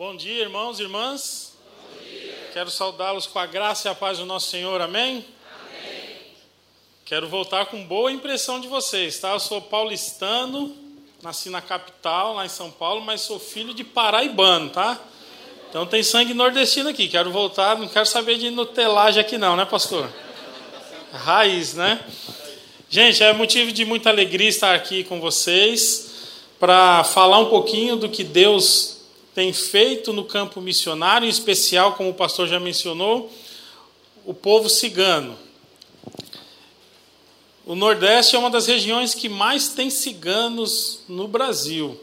Bom dia, irmãos e irmãs. Quero saudá-los com a graça e a paz do nosso Senhor. Amém? Amém? Quero voltar com boa impressão de vocês, tá? Eu sou paulistano, nasci na capital, lá em São Paulo, mas sou filho de paraibano, tá? Então tem sangue nordestino aqui. Quero voltar, não quero saber de nutelagem aqui não, né, pastor? Raiz, né? Gente, é motivo de muita alegria estar aqui com vocês para falar um pouquinho do que Deus tem feito no campo missionário, em especial, como o pastor já mencionou, o povo cigano. O Nordeste é uma das regiões que mais tem ciganos no Brasil.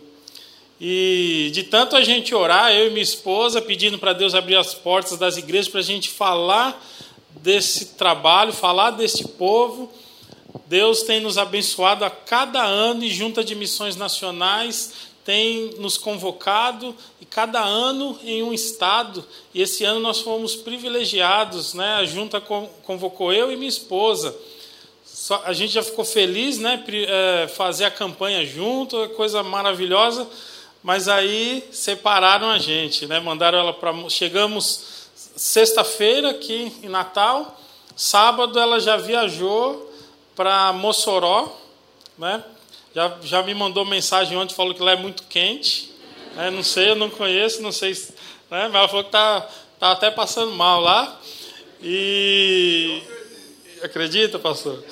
E de tanto a gente orar, eu e minha esposa, pedindo para Deus abrir as portas das igrejas para a gente falar desse trabalho, falar deste povo, Deus tem nos abençoado a cada ano e junta de missões nacionais tem nos convocado cada ano em um estado. E esse ano nós fomos privilegiados, né? A junta convocou eu e minha esposa. Só, a gente já ficou feliz, né? É, fazer a campanha junto, é coisa maravilhosa. Mas aí separaram a gente, né? Mandaram ela para. Chegamos sexta-feira aqui em Natal. Sábado ela já viajou para Mossoró, né? Já, já me mandou mensagem ontem, falou que lá é muito quente. Né? Não sei, eu não conheço, não sei. Né? Mas ela falou que está tá até passando mal lá. E. Acredita, pastor?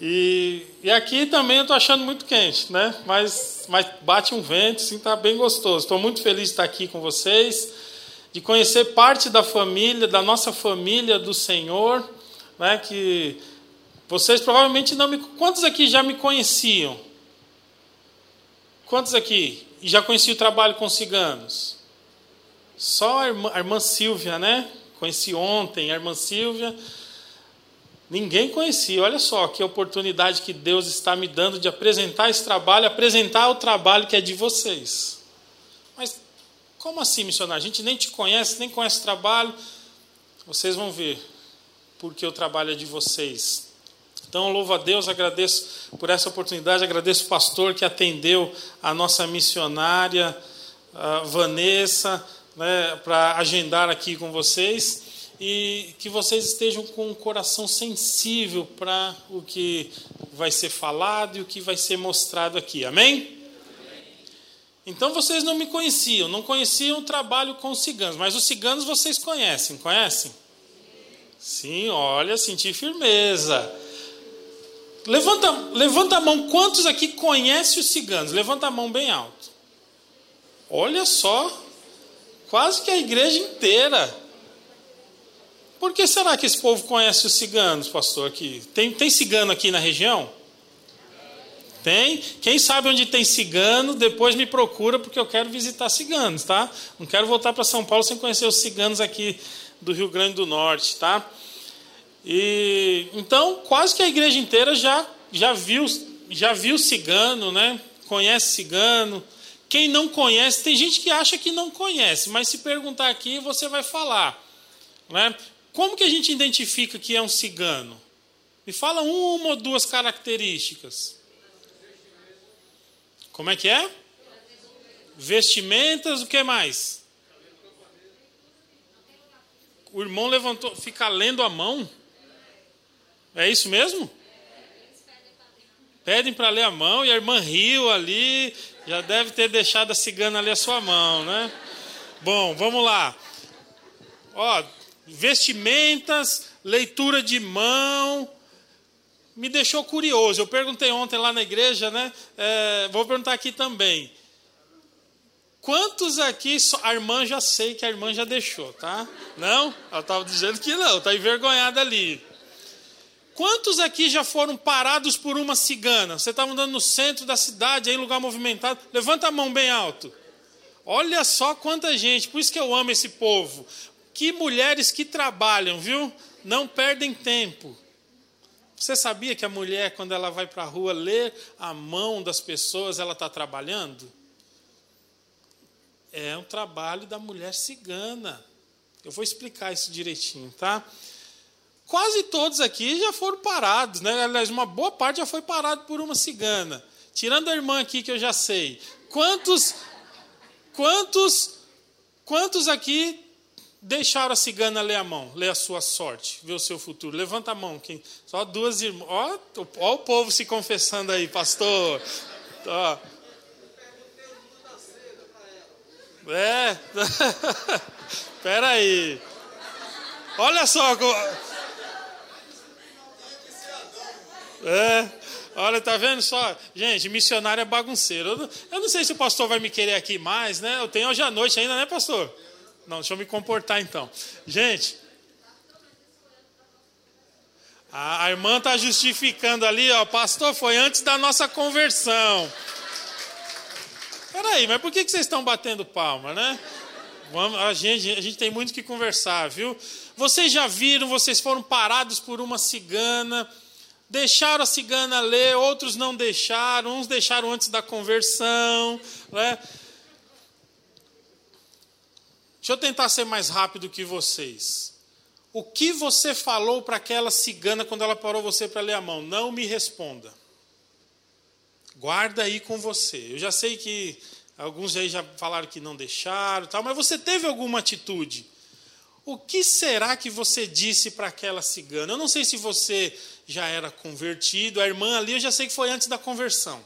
E, e aqui também eu estou achando muito quente, né? Mas, mas bate um vento, sim, está bem gostoso. Estou muito feliz de estar aqui com vocês, de conhecer parte da família, da nossa família do Senhor, né? Que vocês provavelmente não me. Quantos aqui já me conheciam? Quantos aqui? E já conheciam o trabalho com ciganos? Só a irmã, a irmã Silvia, né? Conheci ontem a irmã Silvia. Ninguém conhecia. Olha só que oportunidade que Deus está me dando de apresentar esse trabalho, apresentar o trabalho que é de vocês. Mas como assim, missionário? A gente nem te conhece, nem conhece o trabalho. Vocês vão ver porque o trabalho é de vocês. Então, louvo a Deus, agradeço por essa oportunidade, agradeço o pastor que atendeu a nossa missionária, a Vanessa, né, para agendar aqui com vocês e que vocês estejam com um coração sensível para o que vai ser falado e o que vai ser mostrado aqui. Amém? Então vocês não me conheciam, não conheciam o trabalho com os ciganos, mas os ciganos vocês conhecem, conhecem? Sim, olha, senti firmeza. Levanta, levanta a mão, quantos aqui conhecem os ciganos? Levanta a mão bem alto. Olha só, quase que a igreja inteira. Por que será que esse povo conhece os ciganos, pastor? Aqui? Tem, tem cigano aqui na região? Tem? Quem sabe onde tem cigano, depois me procura, porque eu quero visitar ciganos, tá? Não quero voltar para São Paulo sem conhecer os ciganos aqui do Rio Grande do Norte, tá? E então quase que a igreja inteira já já viu já viu cigano, né? Conhece cigano. Quem não conhece, tem gente que acha que não conhece, mas se perguntar aqui, você vai falar, né? Como que a gente identifica que é um cigano? Me fala uma ou duas características. Como é que é? Vestimentas, o que mais? O irmão levantou, fica lendo a mão. É isso mesmo? Pedem para ler a mão e a irmã riu ali, já deve ter deixado a cigana ali a sua mão, né? Bom, vamos lá. Ó, vestimentas, leitura de mão, me deixou curioso. Eu perguntei ontem lá na igreja, né? É, vou perguntar aqui também. Quantos aqui, a irmã já sei que a irmã já deixou, tá? Não? Ela estava dizendo que não, está envergonhada ali. Quantos aqui já foram parados por uma cigana? Você estava andando no centro da cidade, em lugar movimentado. Levanta a mão bem alto. Olha só quanta gente, por isso que eu amo esse povo. Que mulheres que trabalham, viu? Não perdem tempo. Você sabia que a mulher, quando ela vai para a rua ler a mão das pessoas, ela está trabalhando? É um trabalho da mulher cigana. Eu vou explicar isso direitinho, tá? Quase todos aqui já foram parados, né? Aliás, uma boa parte já foi parado por uma cigana. Tirando a irmã aqui que eu já sei. Quantos quantos Quantos aqui deixaram a cigana ler a mão, ler a sua sorte, ver o seu futuro? Levanta a mão. Quem? Só duas irmãs. Ó, ó o povo se confessando aí, pastor. Ó. É. Espera aí. Olha só. É. Olha, tá vendo só? Gente, missionário é bagunceiro. Eu não, sei se o pastor vai me querer aqui mais, né? Eu tenho hoje à noite ainda, né, pastor? Não, deixa eu me comportar então. Gente, a, a irmã está justificando ali, ó, pastor, foi antes da nossa conversão. Peraí, mas por que, que vocês estão batendo palma, né? Vamos, a, gente, a gente tem muito que conversar, viu? Vocês já viram, vocês foram parados por uma cigana deixaram a cigana ler, outros não deixaram, uns deixaram antes da conversão. Né? Deixa eu tentar ser mais rápido que vocês. O que você falou para aquela cigana quando ela parou você para ler a mão? Não me responda. Guarda aí com você. Eu já sei que alguns aí já falaram que não deixaram, tal, mas você teve alguma atitude? O que será que você disse para aquela cigana? Eu não sei se você já era convertido, a irmã ali eu já sei que foi antes da conversão.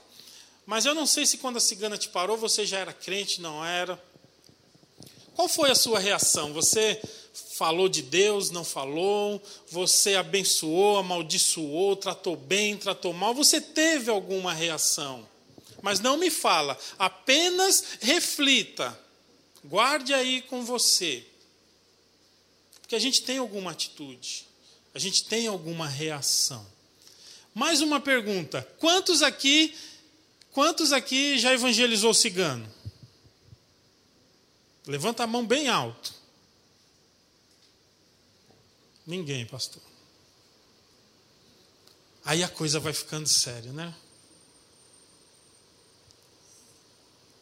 Mas eu não sei se quando a cigana te parou você já era crente, não era. Qual foi a sua reação? Você falou de Deus, não falou? Você abençoou, amaldiçoou, tratou bem, tratou mal? Você teve alguma reação? Mas não me fala, apenas reflita. Guarde aí com você. Porque a gente tem alguma atitude, a gente tem alguma reação. Mais uma pergunta: quantos aqui, quantos aqui já evangelizou cigano? Levanta a mão bem alto. Ninguém, pastor. Aí a coisa vai ficando séria, né?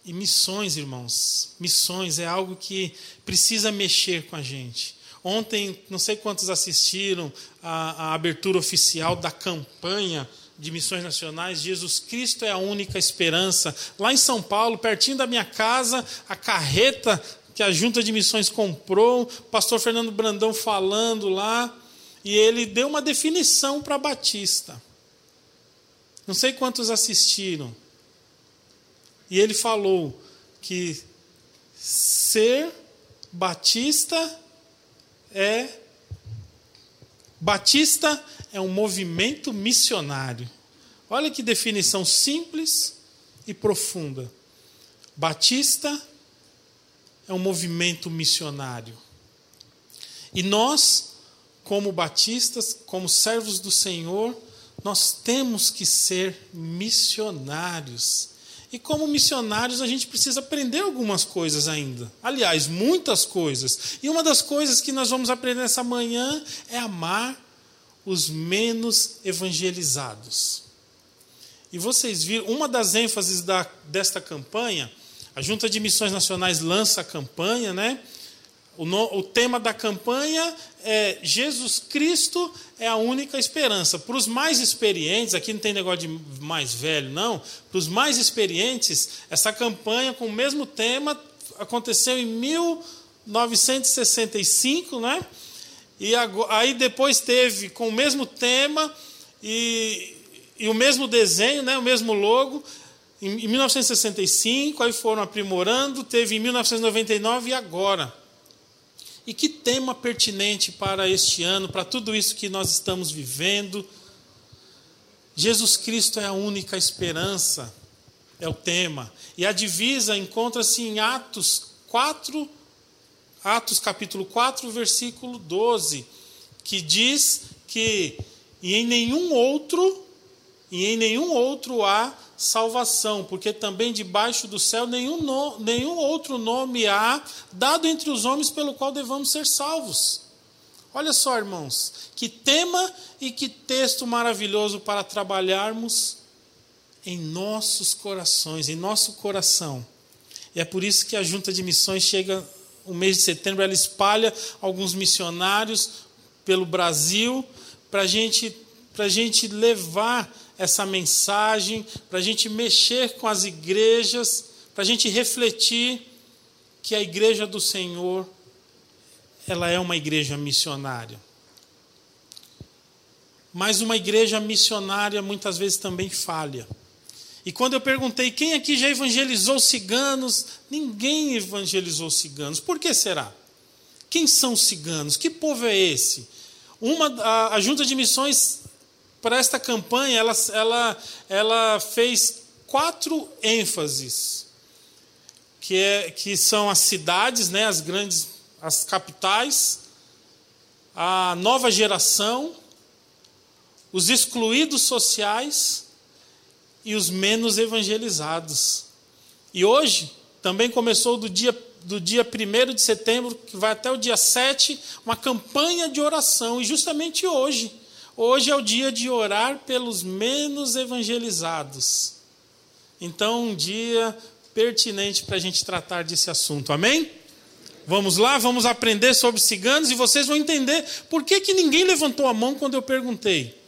E missões, irmãos, missões é algo que precisa mexer com a gente. Ontem, não sei quantos assistiram a abertura oficial da campanha de missões nacionais, Jesus Cristo é a única esperança. Lá em São Paulo, pertinho da minha casa, a carreta que a junta de missões comprou, pastor Fernando Brandão falando lá, e ele deu uma definição para Batista. Não sei quantos assistiram. E ele falou que ser batista é Batista é um movimento missionário. Olha que definição simples e profunda. Batista é um movimento missionário. E nós, como batistas, como servos do Senhor, nós temos que ser missionários. E como missionários, a gente precisa aprender algumas coisas ainda. Aliás, muitas coisas. E uma das coisas que nós vamos aprender essa manhã é amar os menos evangelizados. E vocês viram, uma das ênfases da, desta campanha, a Junta de Missões Nacionais lança a campanha, né? O, no, o, tema da campanha é Jesus Cristo é a única esperança. Para os mais experientes, aqui não tem negócio de mais velho, não. Para os mais experientes, essa campanha com o mesmo tema aconteceu em 1965, né? E aí depois teve com o mesmo tema e, e o mesmo desenho, né? O mesmo logo. Em, em 1965, aí foram aprimorando, teve em 1999 e agora. E que tema pertinente para este ano, para tudo isso que nós estamos vivendo. Jesus Cristo é a única esperança, é o tema. E a divisa encontra-se em Atos 4, Atos capítulo 4, versículo 12, que diz que e em nenhum outro, e em nenhum outro há salvação, porque também debaixo do céu nenhum, no, nenhum outro nome há dado entre os homens pelo qual devamos ser salvos. Olha só, irmãos, que tema e que texto maravilhoso para trabalharmos em nossos corações, em nosso coração. E é por isso que a junta de missões chega o mês de setembro, ela espalha alguns missionários pelo Brasil para gente, a gente levar essa mensagem, para a gente mexer com as igrejas, para a gente refletir que a igreja do Senhor ela é uma igreja missionária. Mas uma igreja missionária muitas vezes também falha. E quando eu perguntei quem aqui já evangelizou ciganos, ninguém evangelizou ciganos. Por que será? Quem são os ciganos? Que povo é esse? Uma, a, a junta de missões para esta campanha, ela, ela, ela fez quatro ênfases, que, é, que são as cidades, né, as grandes, as capitais, a nova geração, os excluídos sociais e os menos evangelizados. E hoje também começou do dia do dia 1 de setembro, que vai até o dia 7, uma campanha de oração. E justamente hoje, hoje é o dia de orar pelos menos evangelizados. Então, um dia pertinente para a gente tratar desse assunto. Amém? Vamos lá, vamos aprender sobre ciganos e vocês vão entender por que, que ninguém levantou a mão quando eu perguntei.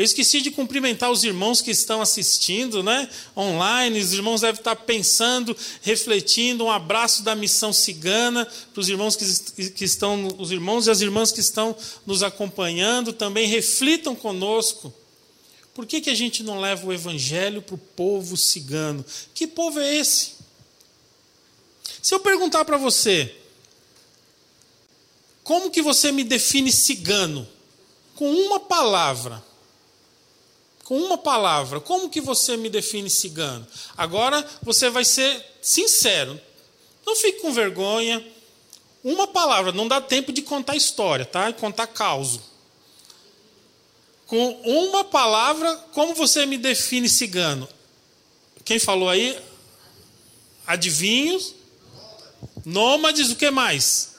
Eu esqueci de cumprimentar os irmãos que estão assistindo, né? Online. Os irmãos devem estar pensando, refletindo. Um abraço da missão cigana para os irmãos que, que estão, os irmãos e as irmãs que estão nos acompanhando. Também reflitam conosco. Por que, que a gente não leva o evangelho para o povo cigano? Que povo é esse? Se eu perguntar para você, como que você me define cigano? Com uma palavra com uma palavra, como que você me define cigano? Agora você vai ser sincero. Não fique com vergonha. Uma palavra, não dá tempo de contar história, tá? E contar caos. Com uma palavra, como você me define cigano? Quem falou aí? Adivinhos? Nômades, o que mais?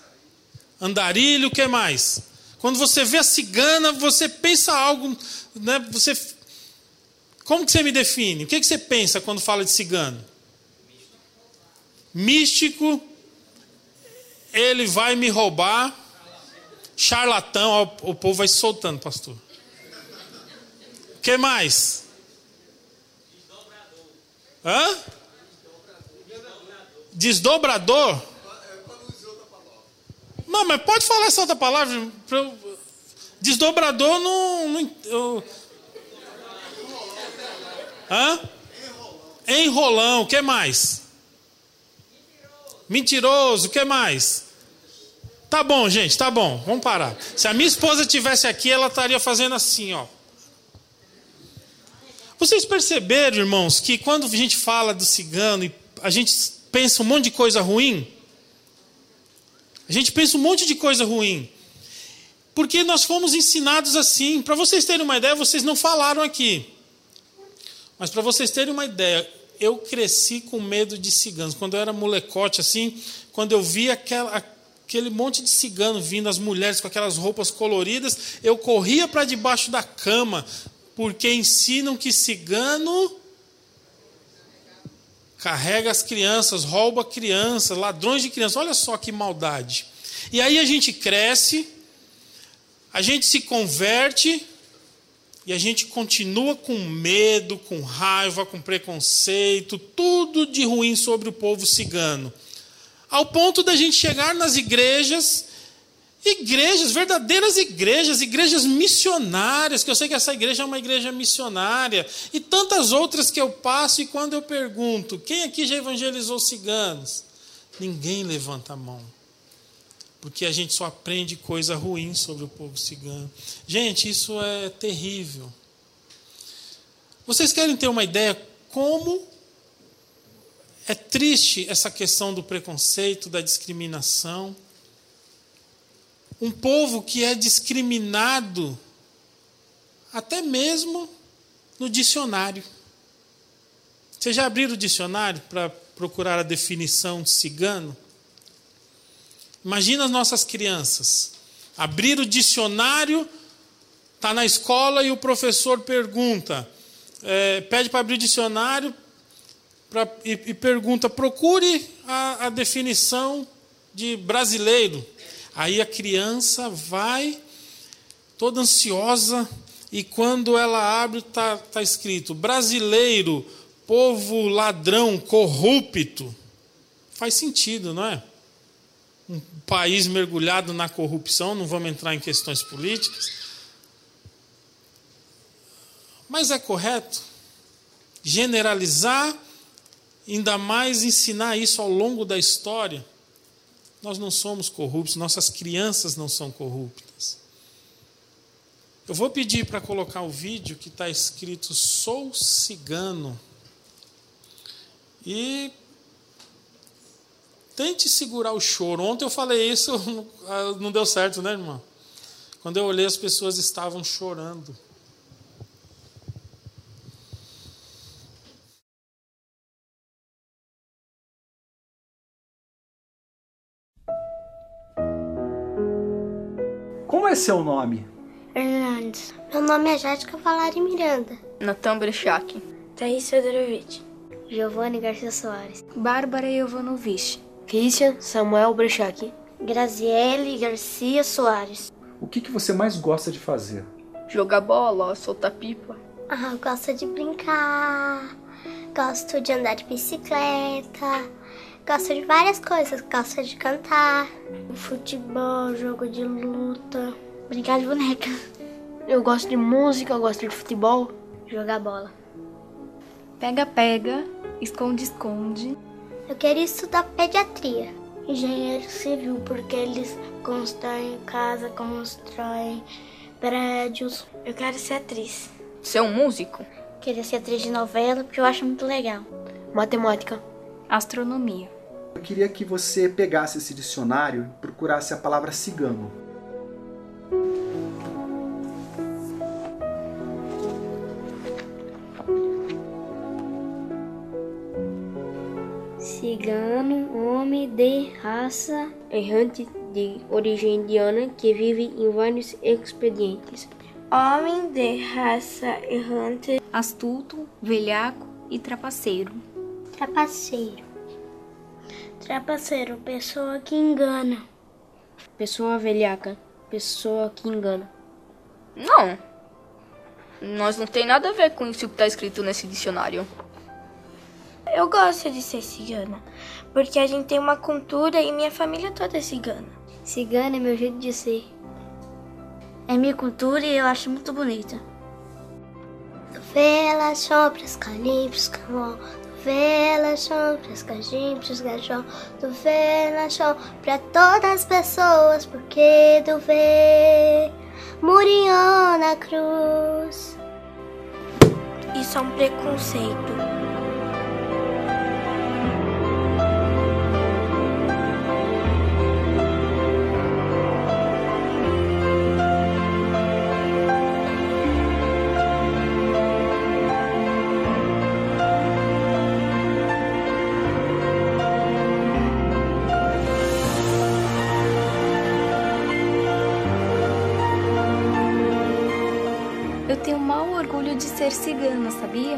Andarilho, o que mais? Quando você vê a cigana, você pensa algo, né? Você como que você me define? O que, que você pensa quando fala de cigano? Místico, ele vai me roubar. Charlatão, o povo vai soltando, pastor. O que mais? Hã? Desdobrador? Não, mas pode falar essa outra palavra. Desdobrador não. não eu, Hã? Enrolão. O que mais? Mentiroso. O que mais? Tá bom, gente, tá bom. Vamos parar. Se a minha esposa tivesse aqui, ela estaria fazendo assim, ó. Vocês perceberam, irmãos, que quando a gente fala do cigano e a gente pensa um monte de coisa ruim? A gente pensa um monte de coisa ruim. Porque nós fomos ensinados assim. Para vocês terem uma ideia, vocês não falaram aqui. Mas para vocês terem uma ideia, eu cresci com medo de ciganos. Quando eu era molecote, assim, quando eu via aquela, aquele monte de cigano vindo, as mulheres com aquelas roupas coloridas, eu corria para debaixo da cama, porque ensinam que cigano carrega as crianças, rouba crianças, ladrões de crianças. Olha só que maldade. E aí a gente cresce, a gente se converte, e a gente continua com medo, com raiva, com preconceito, tudo de ruim sobre o povo cigano. Ao ponto da gente chegar nas igrejas, igrejas, verdadeiras igrejas, igrejas missionárias, que eu sei que essa igreja é uma igreja missionária, e tantas outras que eu passo, e quando eu pergunto, quem aqui já evangelizou ciganos? Ninguém levanta a mão porque a gente só aprende coisa ruim sobre o povo cigano. Gente, isso é terrível. Vocês querem ter uma ideia como é triste essa questão do preconceito, da discriminação? Um povo que é discriminado até mesmo no dicionário. Vocês já abriram o dicionário para procurar a definição de cigano? Imagina as nossas crianças. Abrir o dicionário, está na escola e o professor pergunta, é, pede para abrir o dicionário pra, e, e, pergunta, procure a, a definição de brasileiro. Aí a criança vai toda ansiosa e quando ela abre está tá escrito brasileiro, povo ladrão, corrupto. Faz sentido, não é? Um país mergulhado na corrupção, não vamos entrar em questões políticas. Mas é correto generalizar, ainda mais ensinar isso ao longo da história. Nós não somos corruptos, nossas crianças não são corruptas. Eu vou pedir para colocar o vídeo que está escrito Sou Cigano. E tente segurar o choro. Ontem eu falei isso, não deu certo, né, irmão? Quando eu olhei, as pessoas estavam chorando. Como é seu nome? Hernandes. Meu nome é Jéssica Valari Miranda. Natan Brechak. Thaís Fedorovitch. Giovanni Garcia Soares. Bárbara Jovanovic. Christian Samuel Brechak. Graziele Garcia Soares. O que, que você mais gosta de fazer? Jogar bola, soltar pipa. Ah, eu gosto de brincar. Gosto de andar de bicicleta. Gosto de várias coisas. Gosto de cantar. Futebol, jogo de luta. Brincar de boneca. Eu gosto de música, eu gosto de futebol. Jogar bola. Pega-pega, esconde-esconde. Eu queria estudar pediatria. Engenheiro civil, porque eles constroem casa, constroem prédios. Eu quero ser atriz. Ser um músico? Queria ser atriz de novela, porque eu acho muito legal. Matemática. Astronomia. Eu queria que você pegasse esse dicionário e procurasse a palavra cigano. Cigano, homem de raça errante de origem indiana que vive em vários expedientes. Homem de raça errante. Astuto, velhaco e trapaceiro. Trapaceiro. Trapaceiro, pessoa que engana. Pessoa velhaca, pessoa que engana. Não. Nós não tem nada a ver com isso que está escrito nesse dicionário. Eu gosto de ser cigana, porque a gente tem uma cultura e minha família toda é cigana. Cigana é meu jeito de ser. É minha cultura e eu acho muito bonita. Vela, sopras, calimpos, camol. Vela, sopras, calimpos, gajol. Do vela, pra todas as pessoas, porque do vê murió na cruz. Isso é um preconceito. Eu tenho mau orgulho de ser cigana, sabia?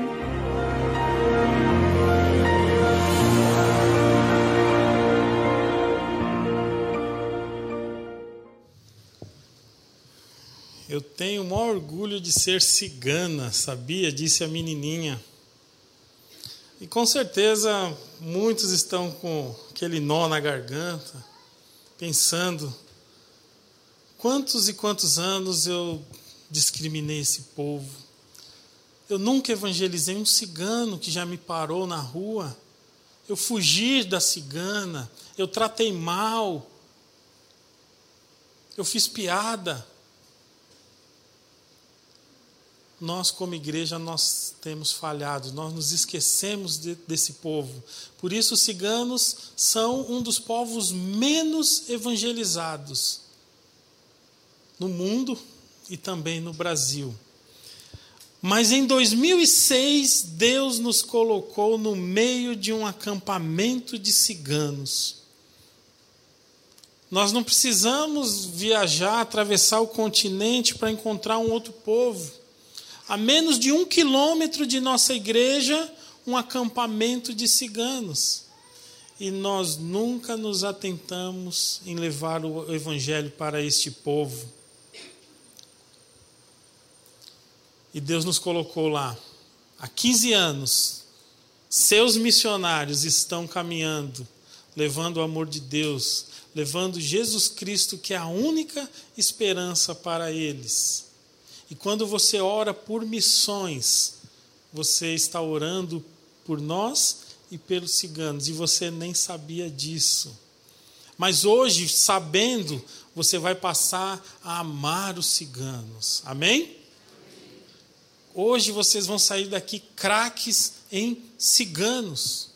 Eu tenho maior orgulho de ser cigana, sabia? Disse a menininha. E com certeza muitos estão com aquele nó na garganta, pensando: quantos e quantos anos eu discriminei esse povo? Eu nunca evangelizei um cigano que já me parou na rua. Eu fugi da cigana, eu tratei mal, eu fiz piada. nós como igreja nós temos falhado, nós nos esquecemos de, desse povo. Por isso os ciganos são um dos povos menos evangelizados no mundo e também no Brasil. Mas em 2006 Deus nos colocou no meio de um acampamento de ciganos. Nós não precisamos viajar, atravessar o continente para encontrar um outro povo a menos de um quilômetro de nossa igreja, um acampamento de ciganos. E nós nunca nos atentamos em levar o evangelho para este povo. E Deus nos colocou lá. Há 15 anos, seus missionários estão caminhando levando o amor de Deus, levando Jesus Cristo, que é a única esperança para eles. E quando você ora por missões, você está orando por nós e pelos ciganos, e você nem sabia disso. Mas hoje, sabendo, você vai passar a amar os ciganos. Amém? Hoje vocês vão sair daqui craques em ciganos.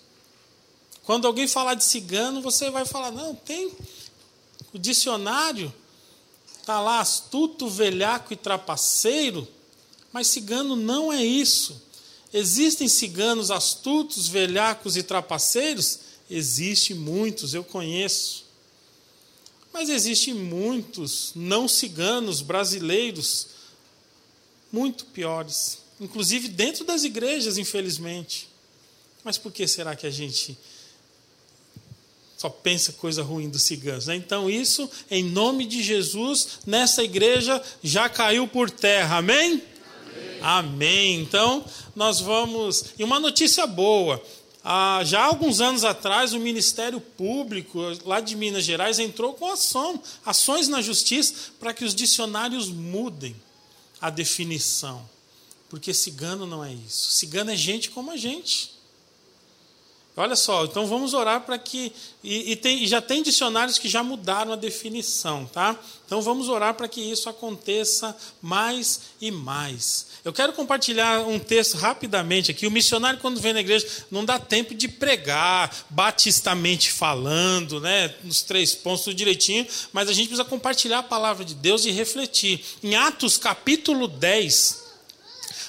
Quando alguém falar de cigano, você vai falar: não, tem o dicionário, está lá astuto, velhaco e trapaceiro, mas cigano não é isso. Existem ciganos astutos, velhacos e trapaceiros? Existem muitos, eu conheço. Mas existem muitos não ciganos brasileiros muito piores, inclusive dentro das igrejas, infelizmente. Mas por que será que a gente só pensa coisa ruim dos ciganos? Né? Então, isso, em nome de Jesus, nessa igreja já caiu por terra. Amém? Amém. Amém. Então, nós vamos. E uma notícia boa. Ah, já há alguns anos atrás, o Ministério Público, lá de Minas Gerais, entrou com ação, ações na justiça para que os dicionários mudem a definição. Porque cigano não é isso. Cigano é gente como a gente. Olha só, então vamos orar para que. E, e, tem, já tem dicionários que já mudaram a definição, tá? Então vamos orar para que isso aconteça mais e mais. Eu quero compartilhar um texto rapidamente aqui. O missionário, quando vem na igreja, não dá tempo de pregar, batistamente falando, né? Nos três pontos, tudo direitinho, mas a gente precisa compartilhar a palavra de Deus e refletir. Em Atos capítulo 10.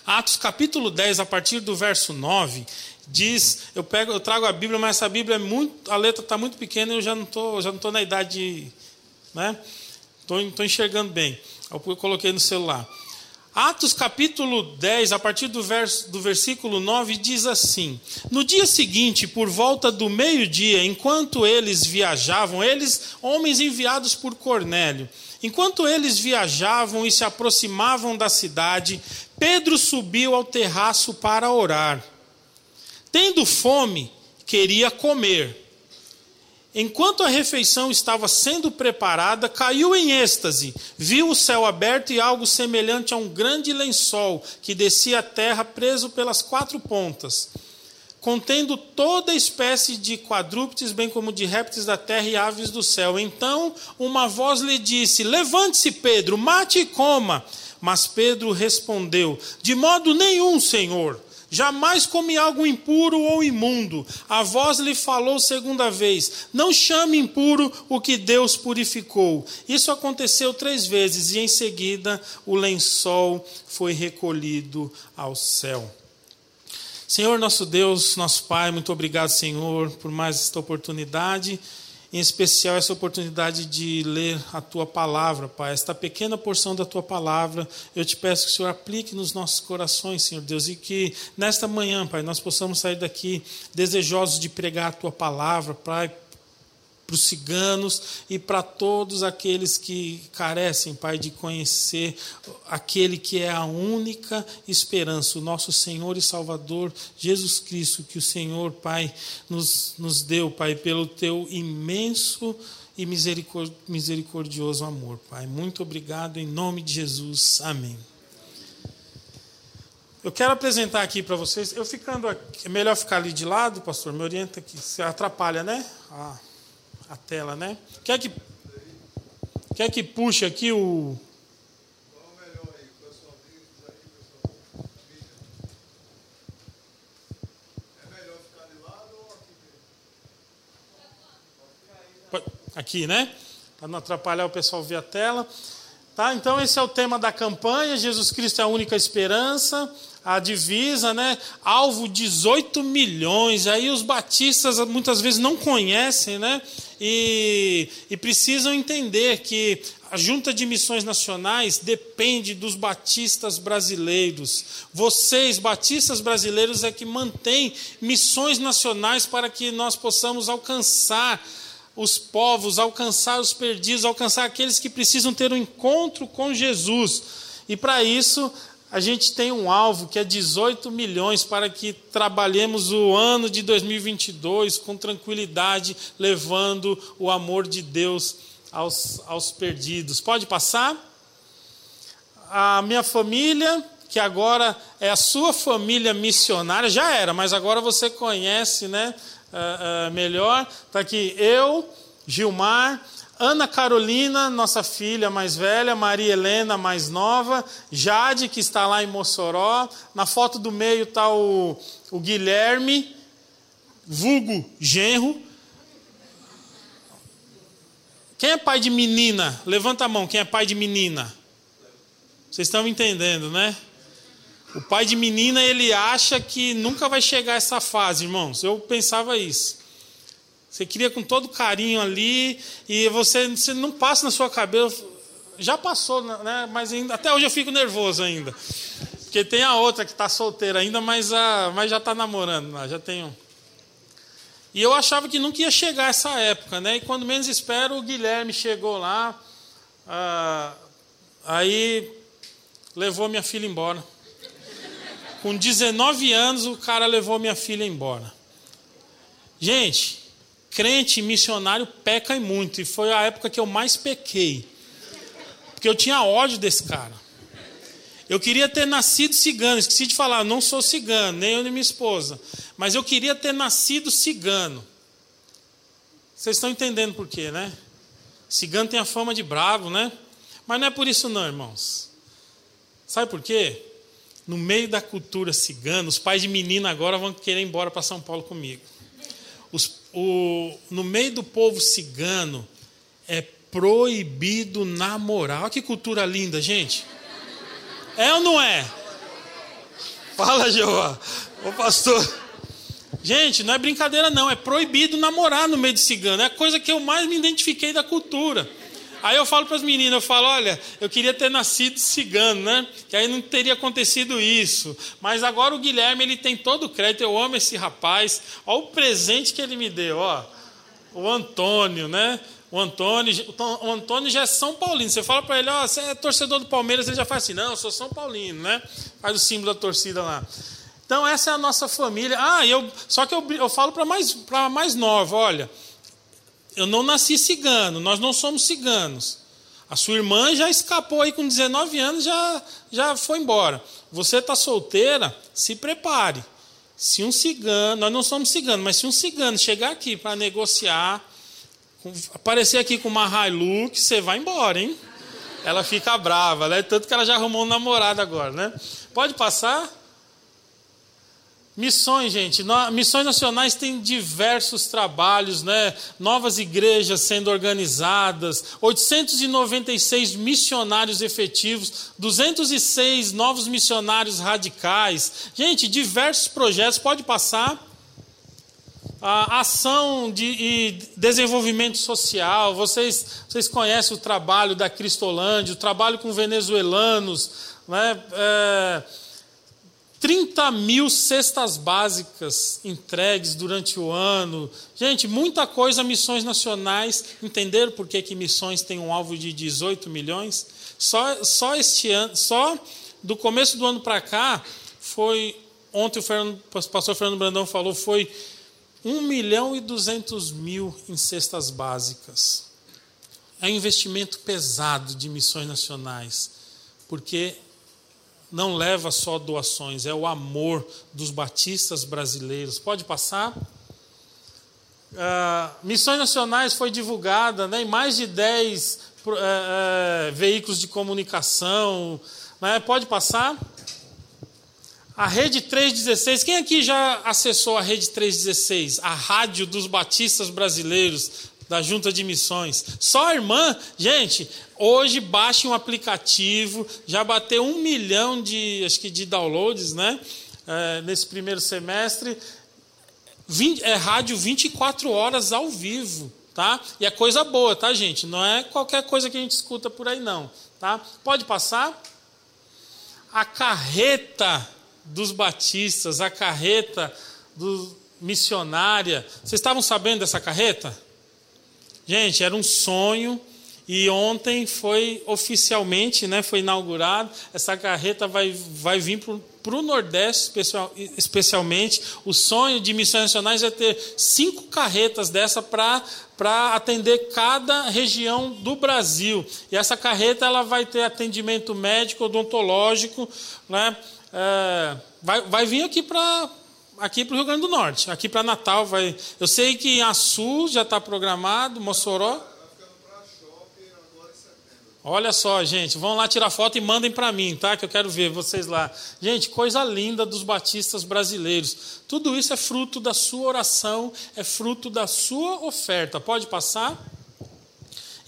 Atos capítulo 10, a partir do verso 9, diz, eu pego, eu trago a Bíblia, mas essa Bíblia é muito, a letra está muito pequena e eu já não tô, já não estou na idade, né? Estou enxergando bem. Eu coloquei no celular. Atos capítulo 10, a partir do, verso, do versículo 9, diz assim: No dia seguinte, por volta do meio-dia, enquanto eles viajavam, eles, homens enviados por Cornélio, enquanto eles viajavam e se aproximavam da cidade, Pedro subiu ao terraço para orar. Tendo fome, queria comer. Enquanto a refeição estava sendo preparada, caiu em êxtase, viu o céu aberto e algo semelhante a um grande lençol que descia à terra preso pelas quatro pontas, contendo toda espécie de quadrúpedes, bem como de répteis da terra e aves do céu. Então uma voz lhe disse: Levante-se, Pedro, mate e coma. Mas Pedro respondeu: De modo nenhum, Senhor. Jamais comi algo impuro ou imundo. A voz lhe falou segunda vez: Não chame impuro o que Deus purificou. Isso aconteceu três vezes e em seguida o lençol foi recolhido ao céu. Senhor nosso Deus, nosso Pai, muito obrigado, Senhor, por mais esta oportunidade em especial essa oportunidade de ler a tua palavra, Pai. Esta pequena porção da tua palavra, eu te peço que o Senhor aplique nos nossos corações, Senhor Deus, e que nesta manhã, Pai, nós possamos sair daqui desejosos de pregar a tua palavra, Pai, para os ciganos e para todos aqueles que carecem, Pai, de conhecer aquele que é a única esperança, o nosso Senhor e Salvador Jesus Cristo, que o Senhor, Pai, nos, nos deu, Pai, pelo teu imenso e misericordioso amor, Pai. Muito obrigado, em nome de Jesus. Amém. Eu quero apresentar aqui para vocês, eu ficando aqui, é melhor ficar ali de lado, pastor, me orienta aqui, você atrapalha, né? Ah a tela, né? Quer que, quer que puxe aqui o. Aqui, né? Para não atrapalhar o pessoal ver a tela. Tá? Então, esse é o tema da campanha. Jesus Cristo é a única esperança a divisa, né? Alvo 18 milhões. Aí os batistas muitas vezes não conhecem, né? E, e precisam entender que a Junta de Missões Nacionais depende dos batistas brasileiros. Vocês, batistas brasileiros, é que mantêm missões nacionais para que nós possamos alcançar os povos, alcançar os perdidos, alcançar aqueles que precisam ter um encontro com Jesus. E para isso, a gente tem um alvo que é 18 milhões para que trabalhemos o ano de 2022 com tranquilidade, levando o amor de Deus aos, aos perdidos. Pode passar? A minha família, que agora é a sua família missionária, já era, mas agora você conhece né, uh, uh, melhor. Está aqui eu, Gilmar, Ana Carolina, nossa filha mais velha, Maria Helena, mais nova, Jade, que está lá em Mossoró. Na foto do meio está o, o Guilherme, vulgo genro. Quem é pai de menina? Levanta a mão, quem é pai de menina? Vocês estão entendendo, né? O pai de menina, ele acha que nunca vai chegar essa fase, irmãos. Eu pensava isso. Você cria com todo carinho ali e você, você não passa na sua cabeça. Já passou, né? Mas ainda, até hoje eu fico nervoso ainda. Porque tem a outra que está solteira ainda, mas, a, mas já está namorando já tenho. E eu achava que nunca ia chegar essa época, né? E quando menos espero, o Guilherme chegou lá. Ah, aí levou minha filha embora. Com 19 anos, o cara levou minha filha embora. Gente, crente missionário peca e muito, e foi a época que eu mais pequei. Porque eu tinha ódio desse cara. Eu queria ter nascido cigano, esqueci de falar, não sou cigano, nem eu nem minha esposa. Mas eu queria ter nascido cigano. Vocês estão entendendo por quê, né? Cigano tem a fama de bravo, né? Mas não é por isso não, irmãos. Sabe por quê? No meio da cultura cigana, os pais de menina agora vão querer ir embora para São Paulo comigo. Os, o, no meio do povo cigano é proibido namorar. Olha que cultura linda, gente. É ou não é? Fala, Jeová. Ô pastor. Gente, não é brincadeira, não. É proibido namorar no meio de cigano. É a coisa que eu mais me identifiquei da cultura. Aí eu falo para as meninas, eu falo, olha, eu queria ter nascido cigano, né? Que aí não teria acontecido isso. Mas agora o Guilherme, ele tem todo o crédito, eu amo esse rapaz. Olha o presente que ele me deu, ó. O Antônio, né? O Antônio, o Antônio já é São Paulino. Você fala para ele, ó, você é torcedor do Palmeiras, ele já faz assim, não, eu sou São Paulino, né? Faz o símbolo da torcida lá. Então essa é a nossa família. Ah, eu, só que eu, eu falo para mais, mais nova, olha, eu não nasci cigano, nós não somos ciganos. A sua irmã já escapou aí com 19 anos, já, já foi embora. Você está solteira, se prepare. Se um cigano, nós não somos ciganos, mas se um cigano chegar aqui para negociar, aparecer aqui com uma Hilux, você vai embora, hein? Ela fica brava, né? Tanto que ela já arrumou um namorado agora, né? Pode passar? Missões, gente. Missões nacionais têm diversos trabalhos, né? Novas igrejas sendo organizadas, 896 missionários efetivos, 206 novos missionários radicais. Gente, diversos projetos, pode passar. A ação de e desenvolvimento social, vocês, vocês conhecem o trabalho da Cristolândia, o trabalho com venezuelanos, né? É, 30 mil cestas básicas entregues durante o ano. Gente, muita coisa, missões nacionais. Entenderam por que, que missões tem um alvo de 18 milhões? Só, só este ano, só do começo do ano para cá, foi. Ontem o, Fernando, o pastor Fernando Brandão falou, foi 1 milhão e 200 mil em cestas básicas. É um investimento pesado de missões nacionais, porque não leva só doações, é o amor dos batistas brasileiros. Pode passar? Uh, Missões Nacionais foi divulgada né, em mais de 10 uh, uh, veículos de comunicação. Né, pode passar? A Rede 316, quem aqui já acessou a Rede 316? A rádio dos batistas brasileiros da Junta de Missões. Só a irmã, gente, hoje baixe um aplicativo, já bateu um milhão de, acho que de downloads, né? É, nesse primeiro semestre. 20, é rádio 24 horas ao vivo, tá? E é coisa boa, tá, gente? Não é qualquer coisa que a gente escuta por aí, não, tá? Pode passar? A carreta dos batistas, a carreta do missionária. Vocês estavam sabendo dessa carreta? Gente, era um sonho E ontem foi oficialmente, né, foi inaugurado. Essa carreta vai, vai vir para o Nordeste, especial, especialmente. O sonho de Missões Nacionais é ter cinco carretas dessa para atender cada região do Brasil. E essa carreta ela vai ter atendimento médico, odontológico, né? É, vai, vai vir aqui para aqui para o Rio Grande do Norte, aqui para Natal vai. Eu sei que em Açu já está programado, Mossoró. Olha só, gente, vão lá tirar foto e mandem para mim, tá? Que eu quero ver vocês lá. Gente, coisa linda dos batistas brasileiros. Tudo isso é fruto da sua oração, é fruto da sua oferta. Pode passar?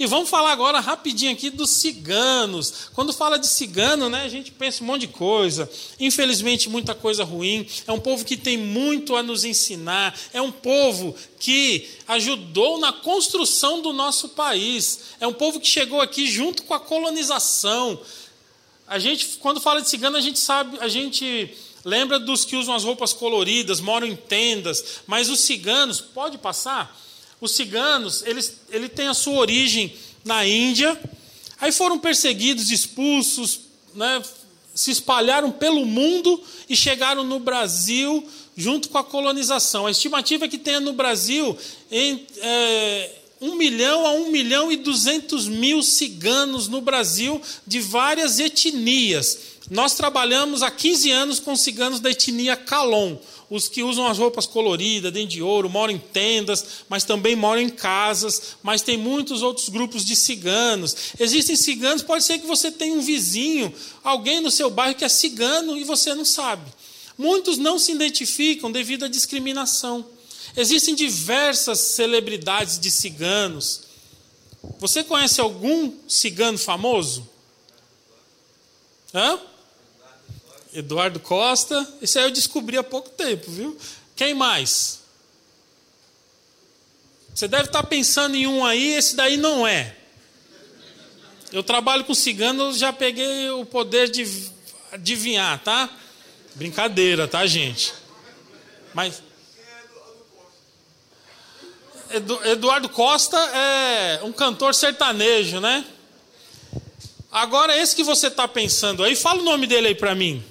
E vamos falar agora rapidinho aqui dos ciganos. Quando fala de cigano, né, a gente pensa um monte de coisa. Infelizmente, muita coisa ruim. É um povo que tem muito a nos ensinar. É um povo que ajudou na construção do nosso país. É um povo que chegou aqui junto com a colonização. A gente, quando fala de cigano, a gente sabe, a gente lembra dos que usam as roupas coloridas, moram em tendas, mas os ciganos, pode passar? Os ciganos, eles, ele tem a sua origem na Índia, aí foram perseguidos, expulsos, né, se espalharam pelo mundo e chegaram no Brasil junto com a colonização. A estimativa é que tenha no Brasil em, é, 1 milhão a 1 milhão e 200 mil ciganos no Brasil de várias etnias. Nós trabalhamos há 15 anos com ciganos da etnia Calon os que usam as roupas coloridas, dentro de ouro, moram em tendas, mas também moram em casas, mas tem muitos outros grupos de ciganos. Existem ciganos, pode ser que você tenha um vizinho, alguém no seu bairro que é cigano e você não sabe. Muitos não se identificam devido à discriminação. Existem diversas celebridades de ciganos. Você conhece algum cigano famoso? Hã? Eduardo Costa, esse aí eu descobri há pouco tempo, viu? Quem mais? Você deve estar pensando em um aí, esse daí não é. Eu trabalho com cigano, já peguei o poder de adivinhar, tá? Brincadeira, tá, gente? Mas. Eduardo Costa é um cantor sertanejo, né? Agora, esse que você está pensando aí, fala o nome dele aí para mim.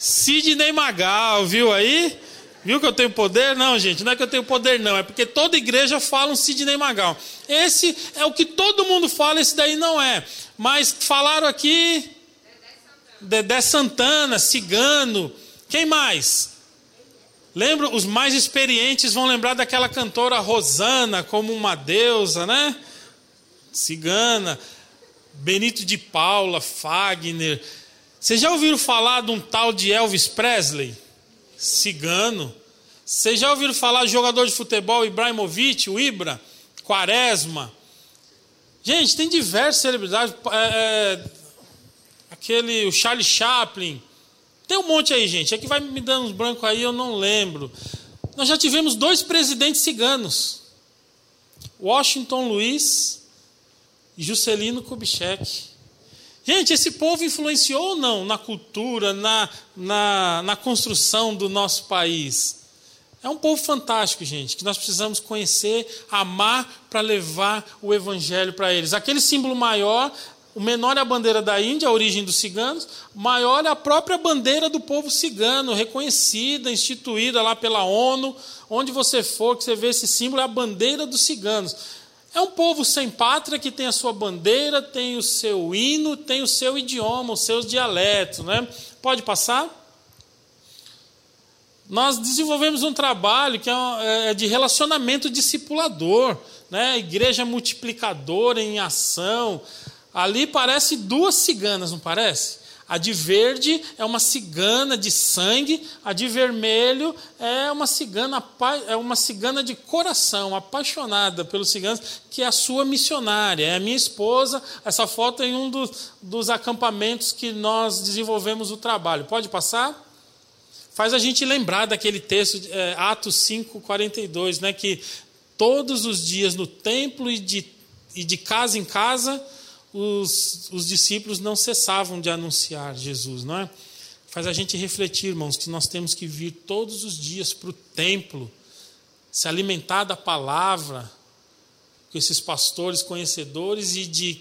Sidney Magal, viu aí? Viu que eu tenho poder? Não, gente, não é que eu tenho poder, não. É porque toda igreja fala um Sidney Magal. Esse é o que todo mundo fala, esse daí não é. Mas falaram aqui. Dedé Santana, Cigano. Quem mais? Lembra? Os mais experientes vão lembrar daquela cantora Rosana como uma deusa, né? Cigana. Benito de Paula, Fagner. Vocês já ouviram falar de um tal de Elvis Presley? Cigano. Vocês já ouviram falar de jogador de futebol Ibrahimovic, o Ibra? Quaresma. Gente, tem diversas celebridades. É, é, aquele, o Charlie Chaplin. Tem um monte aí, gente. É que vai me dando uns brancos aí, eu não lembro. Nós já tivemos dois presidentes ciganos. Washington Luiz e Juscelino Kubitschek. Gente, esse povo influenciou ou não na cultura, na, na, na construção do nosso país? É um povo fantástico, gente, que nós precisamos conhecer, amar para levar o evangelho para eles. Aquele símbolo maior, o menor é a bandeira da Índia, a origem dos ciganos, maior é a própria bandeira do povo cigano, reconhecida, instituída lá pela ONU. Onde você for, que você vê esse símbolo, é a bandeira dos ciganos. É um povo sem pátria que tem a sua bandeira, tem o seu hino, tem o seu idioma, os seus dialetos. Né? Pode passar? Nós desenvolvemos um trabalho que é, é de relacionamento discipulador, né? igreja multiplicadora em ação. Ali parece duas ciganas, não parece? A de verde é uma cigana de sangue, a de vermelho é uma cigana, é uma cigana de coração, apaixonada pelos ciganos, que é a sua missionária, é a minha esposa. Essa foto é em um dos, dos acampamentos que nós desenvolvemos o trabalho. Pode passar? Faz a gente lembrar daquele texto, é, Atos 5, 42, né, que todos os dias no templo e de, e de casa em casa os, os discípulos não cessavam de anunciar Jesus, não é? Faz a gente refletir, irmãos, que nós temos que vir todos os dias para o templo, se alimentar da palavra, com esses pastores conhecedores e de,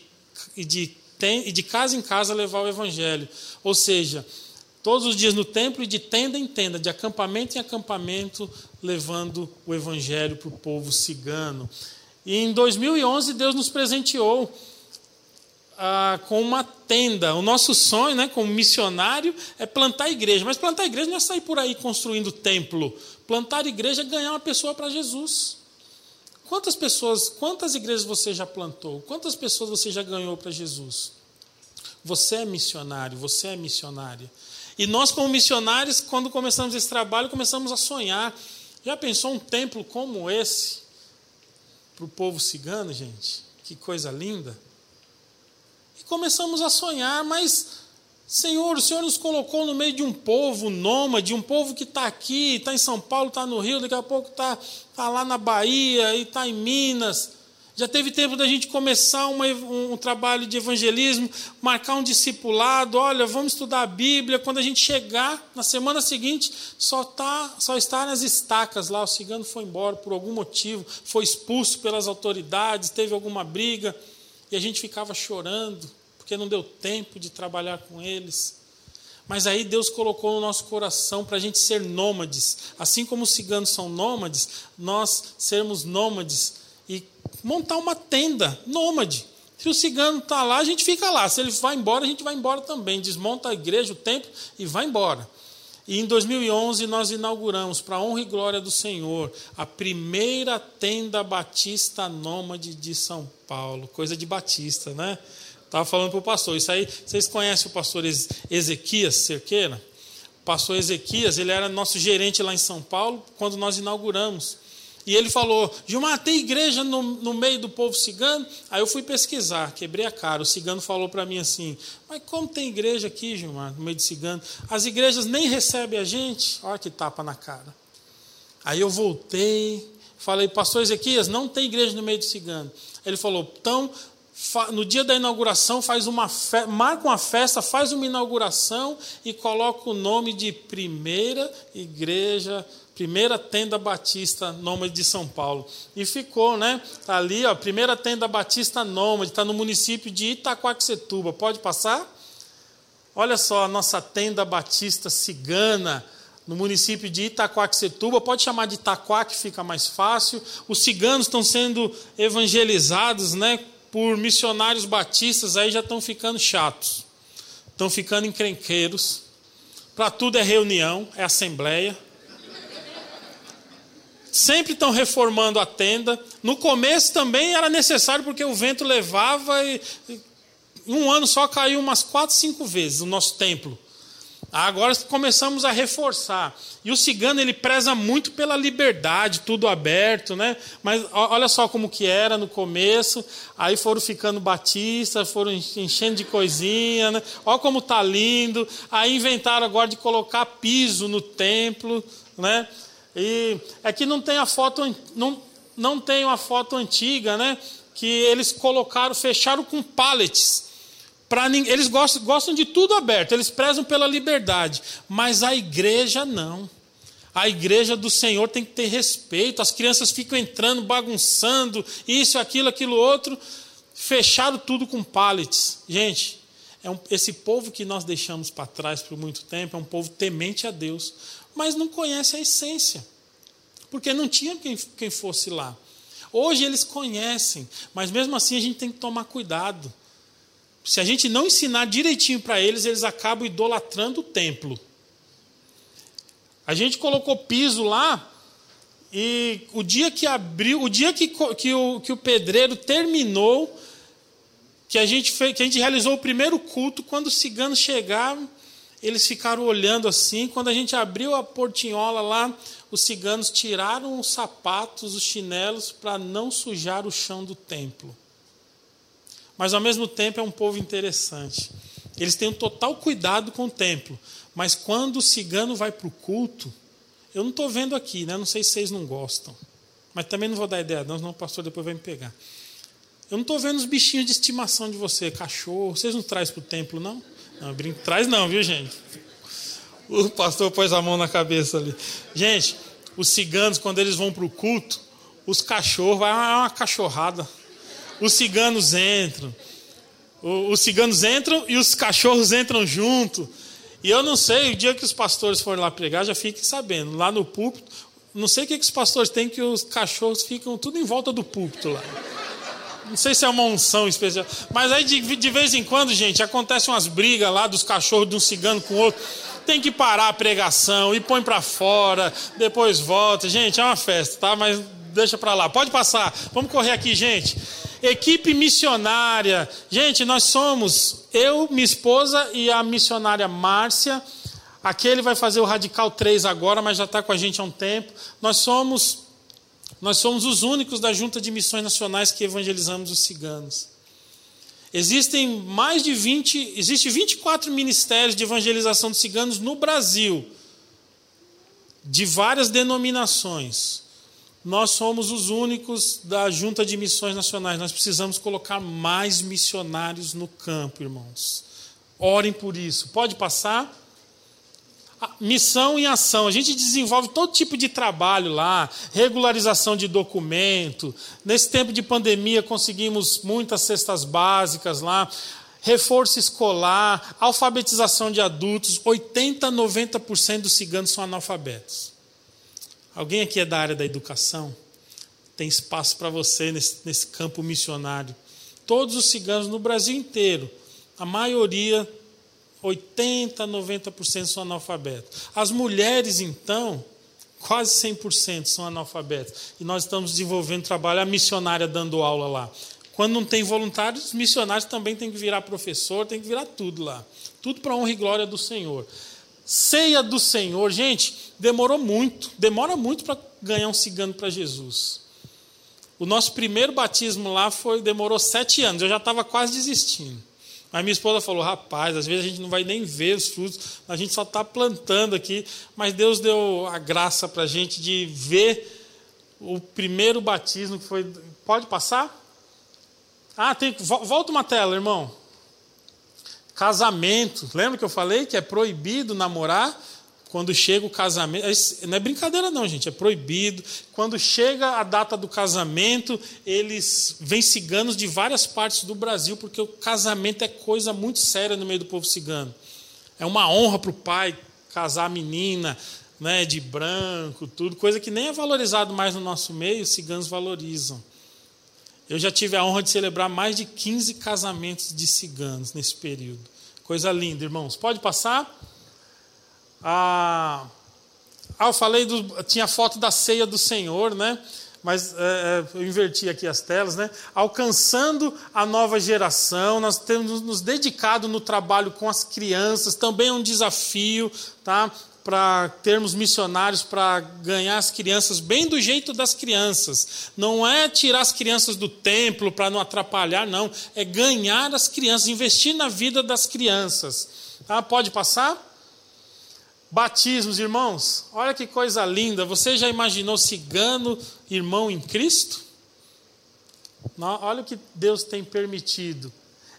e de, e de casa em casa levar o evangelho. Ou seja, todos os dias no templo e de tenda em tenda, de acampamento em acampamento, levando o evangelho para o povo cigano. E em 2011 Deus nos presenteou ah, com uma tenda. O nosso sonho, né, como missionário, é plantar igreja. Mas plantar igreja não é sair por aí construindo templo. Plantar igreja é ganhar uma pessoa para Jesus. Quantas pessoas, quantas igrejas você já plantou? Quantas pessoas você já ganhou para Jesus? Você é missionário, você é missionária. E nós, como missionários, quando começamos esse trabalho, começamos a sonhar. Já pensou um templo como esse para o povo cigano, gente? Que coisa linda! E começamos a sonhar, mas, Senhor, o Senhor nos colocou no meio de um povo nômade, um povo que está aqui, está em São Paulo, está no Rio, daqui a pouco está tá lá na Bahia e está em Minas. Já teve tempo da gente começar uma, um, um trabalho de evangelismo, marcar um discipulado. Olha, vamos estudar a Bíblia. Quando a gente chegar na semana seguinte, só, tá, só está nas estacas lá. O cigano foi embora por algum motivo, foi expulso pelas autoridades, teve alguma briga. E a gente ficava chorando, porque não deu tempo de trabalhar com eles. Mas aí Deus colocou no nosso coração para a gente ser nômades. Assim como os ciganos são nômades, nós sermos nômades e montar uma tenda nômade. Se o cigano está lá, a gente fica lá. Se ele vai embora, a gente vai embora também. Desmonta a igreja, o templo e vai embora. E em 2011 nós inauguramos, para honra e glória do Senhor, a primeira tenda batista nômade de São Paulo. Coisa de batista, né? Estava falando para o pastor. Isso aí, vocês conhecem o pastor Ezequias Cerqueira? O pastor Ezequias, ele era nosso gerente lá em São Paulo quando nós inauguramos. E ele falou: Gilmar, tem igreja no, no meio do povo cigano? Aí eu fui pesquisar, quebrei a cara. O cigano falou para mim assim: Mas como tem igreja aqui, Gilmar, no meio de cigano? As igrejas nem recebem a gente. Olha que tapa na cara. Aí eu voltei, falei: Pastor Ezequias, não tem igreja no meio do cigano. Ele falou: Então, no dia da inauguração, faz uma fe... marca uma festa, faz uma inauguração e coloca o nome de Primeira Igreja primeira tenda batista nômade de São Paulo. E ficou, né? Está ali, ó, primeira tenda batista nômade, está no município de Itaquaquecetuba. Pode passar? Olha só a nossa tenda batista cigana no município de Itaquaquecetuba. Pode chamar de Itaquá, que fica mais fácil. Os ciganos estão sendo evangelizados, né? Por missionários batistas, aí já estão ficando chatos. Estão ficando encrenqueiros. Para tudo é reunião, é assembleia sempre estão reformando a tenda. No começo também era necessário porque o vento levava e, e um ano só caiu umas quatro, cinco vezes o nosso templo. Agora começamos a reforçar. E o cigano ele preza muito pela liberdade, tudo aberto, né? Mas olha só como que era no começo. Aí foram ficando batistas, foram enchendo de coisinha, né? Olha como tá lindo. Aí inventaram agora de colocar piso no templo, né? E aqui não tem a foto, não, não tem uma foto antiga, né? Que eles colocaram, fecharam com pallets. Eles gostam, gostam de tudo aberto, eles prezam pela liberdade. Mas a igreja não. A igreja do Senhor tem que ter respeito. As crianças ficam entrando, bagunçando, isso, aquilo, aquilo outro. Fecharam tudo com pallets. Gente, é um, esse povo que nós deixamos para trás por muito tempo é um povo temente a Deus mas não conhece a essência, porque não tinha quem, quem fosse lá. Hoje eles conhecem, mas mesmo assim a gente tem que tomar cuidado. Se a gente não ensinar direitinho para eles, eles acabam idolatrando o templo. A gente colocou piso lá, e o dia que abriu, o dia que, que, o, que o pedreiro terminou, que a, gente fez, que a gente realizou o primeiro culto, quando os ciganos chegaram, eles ficaram olhando assim. Quando a gente abriu a portinhola lá, os ciganos tiraram os sapatos, os chinelos, para não sujar o chão do templo. Mas ao mesmo tempo é um povo interessante. Eles têm um total cuidado com o templo. Mas quando o cigano vai para o culto, eu não estou vendo aqui, né? não sei se vocês não gostam. Mas também não vou dar ideia, não, senão o pastor depois vai me pegar. Eu não estou vendo os bichinhos de estimação de você, cachorro. Vocês não trazem para o templo, não? Não, brinco, traz não, viu, gente? O pastor pôs a mão na cabeça ali. Gente, os ciganos, quando eles vão para o culto, os cachorros, vai uma cachorrada. Os ciganos entram. Os ciganos entram e os cachorros entram junto. E eu não sei, o dia que os pastores forem lá pregar, já fiquem sabendo. Lá no púlpito, não sei o que, que os pastores têm, que os cachorros ficam tudo em volta do púlpito lá. Não sei se é uma unção especial. Mas aí, de, de vez em quando, gente, acontecem umas brigas lá dos cachorros de um cigano com o outro. Tem que parar a pregação e põe para fora, depois volta. Gente, é uma festa, tá? Mas deixa para lá. Pode passar. Vamos correr aqui, gente. Equipe missionária. Gente, nós somos eu, minha esposa e a missionária Márcia. Aquele vai fazer o Radical 3 agora, mas já está com a gente há um tempo. Nós somos nós somos os únicos da Junta de Missões Nacionais que evangelizamos os ciganos. Existem mais de 20, existe 24 ministérios de evangelização dos ciganos no Brasil, de várias denominações. Nós somos os únicos da Junta de Missões Nacionais. Nós precisamos colocar mais missionários no campo, irmãos. Orem por isso. Pode passar? Missão em ação. A gente desenvolve todo tipo de trabalho lá, regularização de documento. Nesse tempo de pandemia conseguimos muitas cestas básicas lá, reforço escolar, alfabetização de adultos. 80, 90% dos ciganos são analfabetos. Alguém aqui é da área da educação? Tem espaço para você nesse, nesse campo missionário. Todos os ciganos no Brasil inteiro, a maioria 80, 90% são analfabetos. As mulheres, então, quase 100% são analfabetas. E nós estamos desenvolvendo trabalho, a missionária dando aula lá. Quando não tem voluntários, os missionários também têm que virar professor, tem que virar tudo lá. Tudo para honra e glória do Senhor. Ceia do Senhor, gente, demorou muito, demora muito para ganhar um cigano para Jesus. O nosso primeiro batismo lá foi demorou sete anos, eu já estava quase desistindo. Mas minha esposa falou: rapaz, às vezes a gente não vai nem ver os frutos, a gente só está plantando aqui. Mas Deus deu a graça para a gente de ver o primeiro batismo que foi. Pode passar? Ah, tem. Volta uma tela, irmão. Casamento. Lembra que eu falei que é proibido namorar? Quando chega o casamento, não é brincadeira não, gente, é proibido. Quando chega a data do casamento, eles vêm ciganos de várias partes do Brasil, porque o casamento é coisa muito séria no meio do povo cigano. É uma honra para o pai casar a menina, né, de branco, tudo, coisa que nem é valorizado mais no nosso meio, os ciganos valorizam. Eu já tive a honra de celebrar mais de 15 casamentos de ciganos nesse período. Coisa linda, irmãos. Pode passar? Ah, eu falei do. Tinha foto da ceia do Senhor, né? Mas é, eu inverti aqui as telas, né? Alcançando a nova geração, nós temos nos dedicado no trabalho com as crianças, também é um desafio, tá? Para termos missionários para ganhar as crianças bem do jeito das crianças. Não é tirar as crianças do templo para não atrapalhar, não. É ganhar as crianças, investir na vida das crianças. Tá? Pode passar? Batismos, irmãos, olha que coisa linda. Você já imaginou cigano, irmão em Cristo? Não, olha o que Deus tem permitido.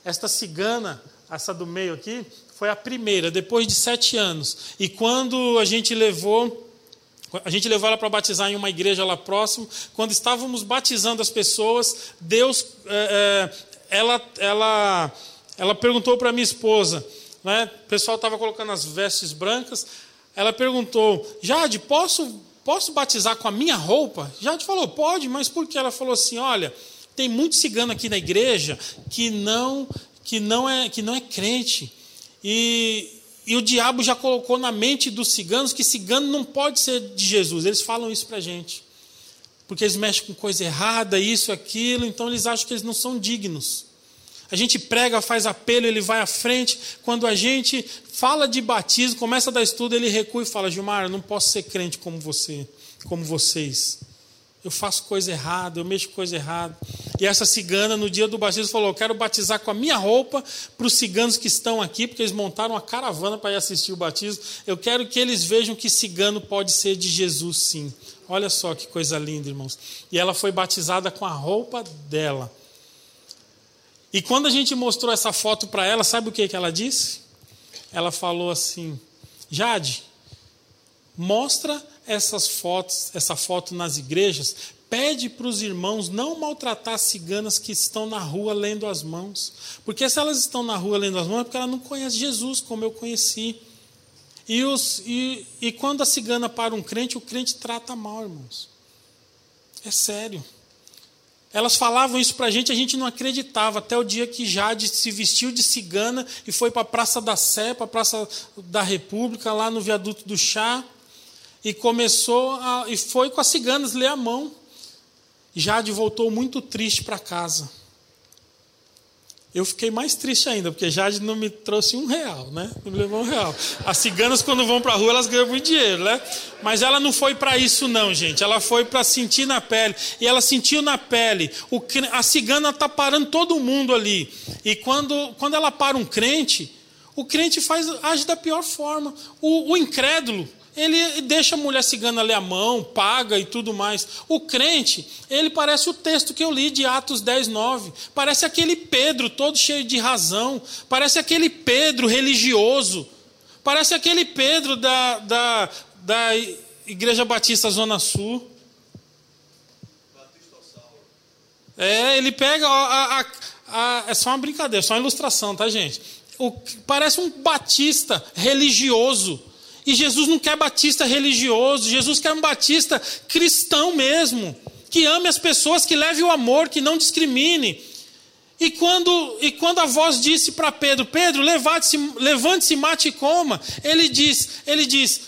Esta cigana, essa do meio aqui, foi a primeira, depois de sete anos. E quando a gente levou. A gente levou ela para batizar em uma igreja lá próximo. Quando estávamos batizando as pessoas, Deus, é, é, ela, ela, ela perguntou para minha esposa: né? O pessoal estava colocando as vestes brancas. Ela perguntou: Jade, posso, posso batizar com a minha roupa? Jade falou: pode, mas por que? Ela falou assim: olha, tem muito cigano aqui na igreja que não, que não, é, que não é crente. E, e o diabo já colocou na mente dos ciganos que cigano não pode ser de Jesus. Eles falam isso para a gente. Porque eles mexem com coisa errada, isso, aquilo, então eles acham que eles não são dignos. A gente prega, faz apelo, ele vai à frente. Quando a gente fala de batismo, começa a dar estudo, ele recua e fala: Gilmar, eu não posso ser crente como você, como vocês. Eu faço coisa errada, eu mexo coisa errada. E essa cigana, no dia do batismo, falou: Eu quero batizar com a minha roupa para os ciganos que estão aqui, porque eles montaram uma caravana para ir assistir o batismo. Eu quero que eles vejam que cigano pode ser de Jesus, sim. Olha só que coisa linda, irmãos. E ela foi batizada com a roupa dela. E quando a gente mostrou essa foto para ela, sabe o que, que ela disse? Ela falou assim: Jade, mostra essas fotos, essa foto nas igrejas, pede para os irmãos não maltratar as ciganas que estão na rua lendo as mãos. Porque se elas estão na rua lendo as mãos, é porque ela não conhece Jesus como eu conheci. E, os, e, e quando a cigana para um crente, o crente trata mal, irmãos. É sério. Elas falavam isso para a gente, a gente não acreditava, até o dia que Jade se vestiu de cigana e foi para a Praça da Sé, para a Praça da República, lá no viaduto do Chá, e começou a, e foi com as ciganas ler a mão. Jade voltou muito triste para casa. Eu fiquei mais triste ainda, porque Jade não me trouxe um real, né? Não me levou um real. As ciganas, quando vão para a rua, elas ganham muito dinheiro, né? Mas ela não foi para isso, não, gente. Ela foi para sentir na pele. E ela sentiu na pele. O, a cigana está parando todo mundo ali. E quando, quando ela para um crente, o crente faz, age da pior forma. O, o incrédulo, ele deixa a mulher cigana ler a mão, paga e tudo mais. O crente, ele parece o texto que eu li de Atos 10, 9. Parece aquele Pedro todo cheio de razão. Parece aquele Pedro religioso. Parece aquele Pedro da, da, da Igreja Batista Zona Sul. É, ele pega. A, a, a, é só uma brincadeira, só uma ilustração, tá, gente? O, parece um batista religioso e Jesus não quer batista religioso, Jesus quer um batista cristão mesmo, que ame as pessoas, que leve o amor, que não discrimine. E quando, e quando a voz disse para Pedro, Pedro, levante-se, levante-se, mate e coma, ele diz, ele diz,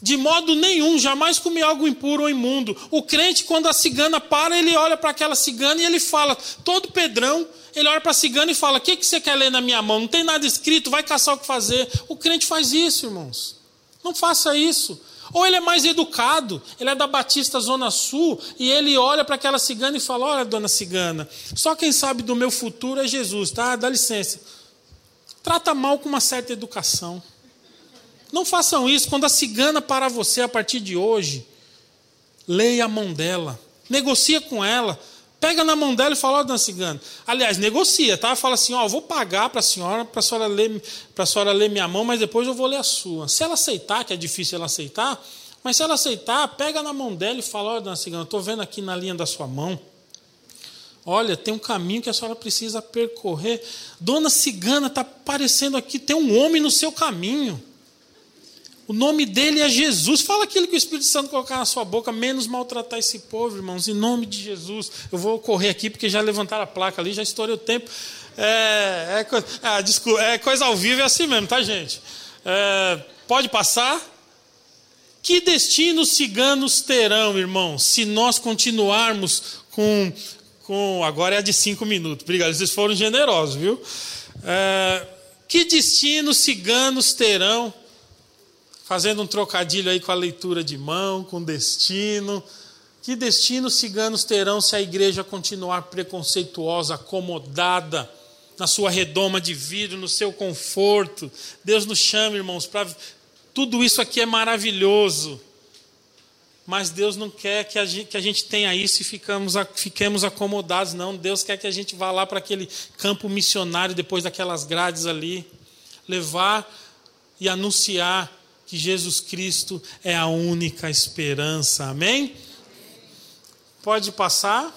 de modo nenhum, jamais comi algo impuro ou imundo. O crente, quando a cigana para, ele olha para aquela cigana e ele fala, todo pedrão, ele olha para a cigana e fala: O que, que você quer ler na minha mão? Não tem nada escrito, vai caçar o que fazer. O crente faz isso, irmãos. Não faça isso. Ou ele é mais educado, ele é da Batista Zona Sul, e ele olha para aquela cigana e fala: Olha, dona cigana, só quem sabe do meu futuro é Jesus, tá? Dá licença. Trata mal com uma certa educação. Não façam isso. Quando a cigana para você a partir de hoje, leia a mão dela, negocia com ela, Pega na mão dela e fala, ó, dona cigana. Aliás, negocia, tá? Fala assim, ó, vou pagar para a senhora, para a senhora ler, para a senhora ler minha mão, mas depois eu vou ler a sua. Se ela aceitar, que é difícil ela aceitar, mas se ela aceitar, pega na mão dela e fala, ó, dona cigana, estou vendo aqui na linha da sua mão. Olha, tem um caminho que a senhora precisa percorrer. Dona cigana, está aparecendo aqui, tem um homem no seu caminho. O nome dele é Jesus. Fala aquilo que o Espírito Santo colocar na sua boca, menos maltratar esse povo, irmãos, em nome de Jesus. Eu vou correr aqui porque já levantaram a placa ali, já estourei o tempo. É, é, coisa, desculpa, é coisa ao vivo, é assim mesmo, tá, gente? É, pode passar? Que destino ciganos terão, irmãos, se nós continuarmos com. com agora é a de cinco minutos. Obrigado, vocês foram generosos, viu? É, que destino ciganos terão fazendo um trocadilho aí com a leitura de mão, com destino. Que destino ciganos terão se a igreja continuar preconceituosa, acomodada na sua redoma de vidro, no seu conforto? Deus nos chama, irmãos, para. Tudo isso aqui é maravilhoso. Mas Deus não quer que a gente, que a gente tenha isso e ficamos, fiquemos acomodados, não. Deus quer que a gente vá lá para aquele campo missionário, depois daquelas grades ali, levar e anunciar que Jesus Cristo é a única esperança. Amém? Pode passar.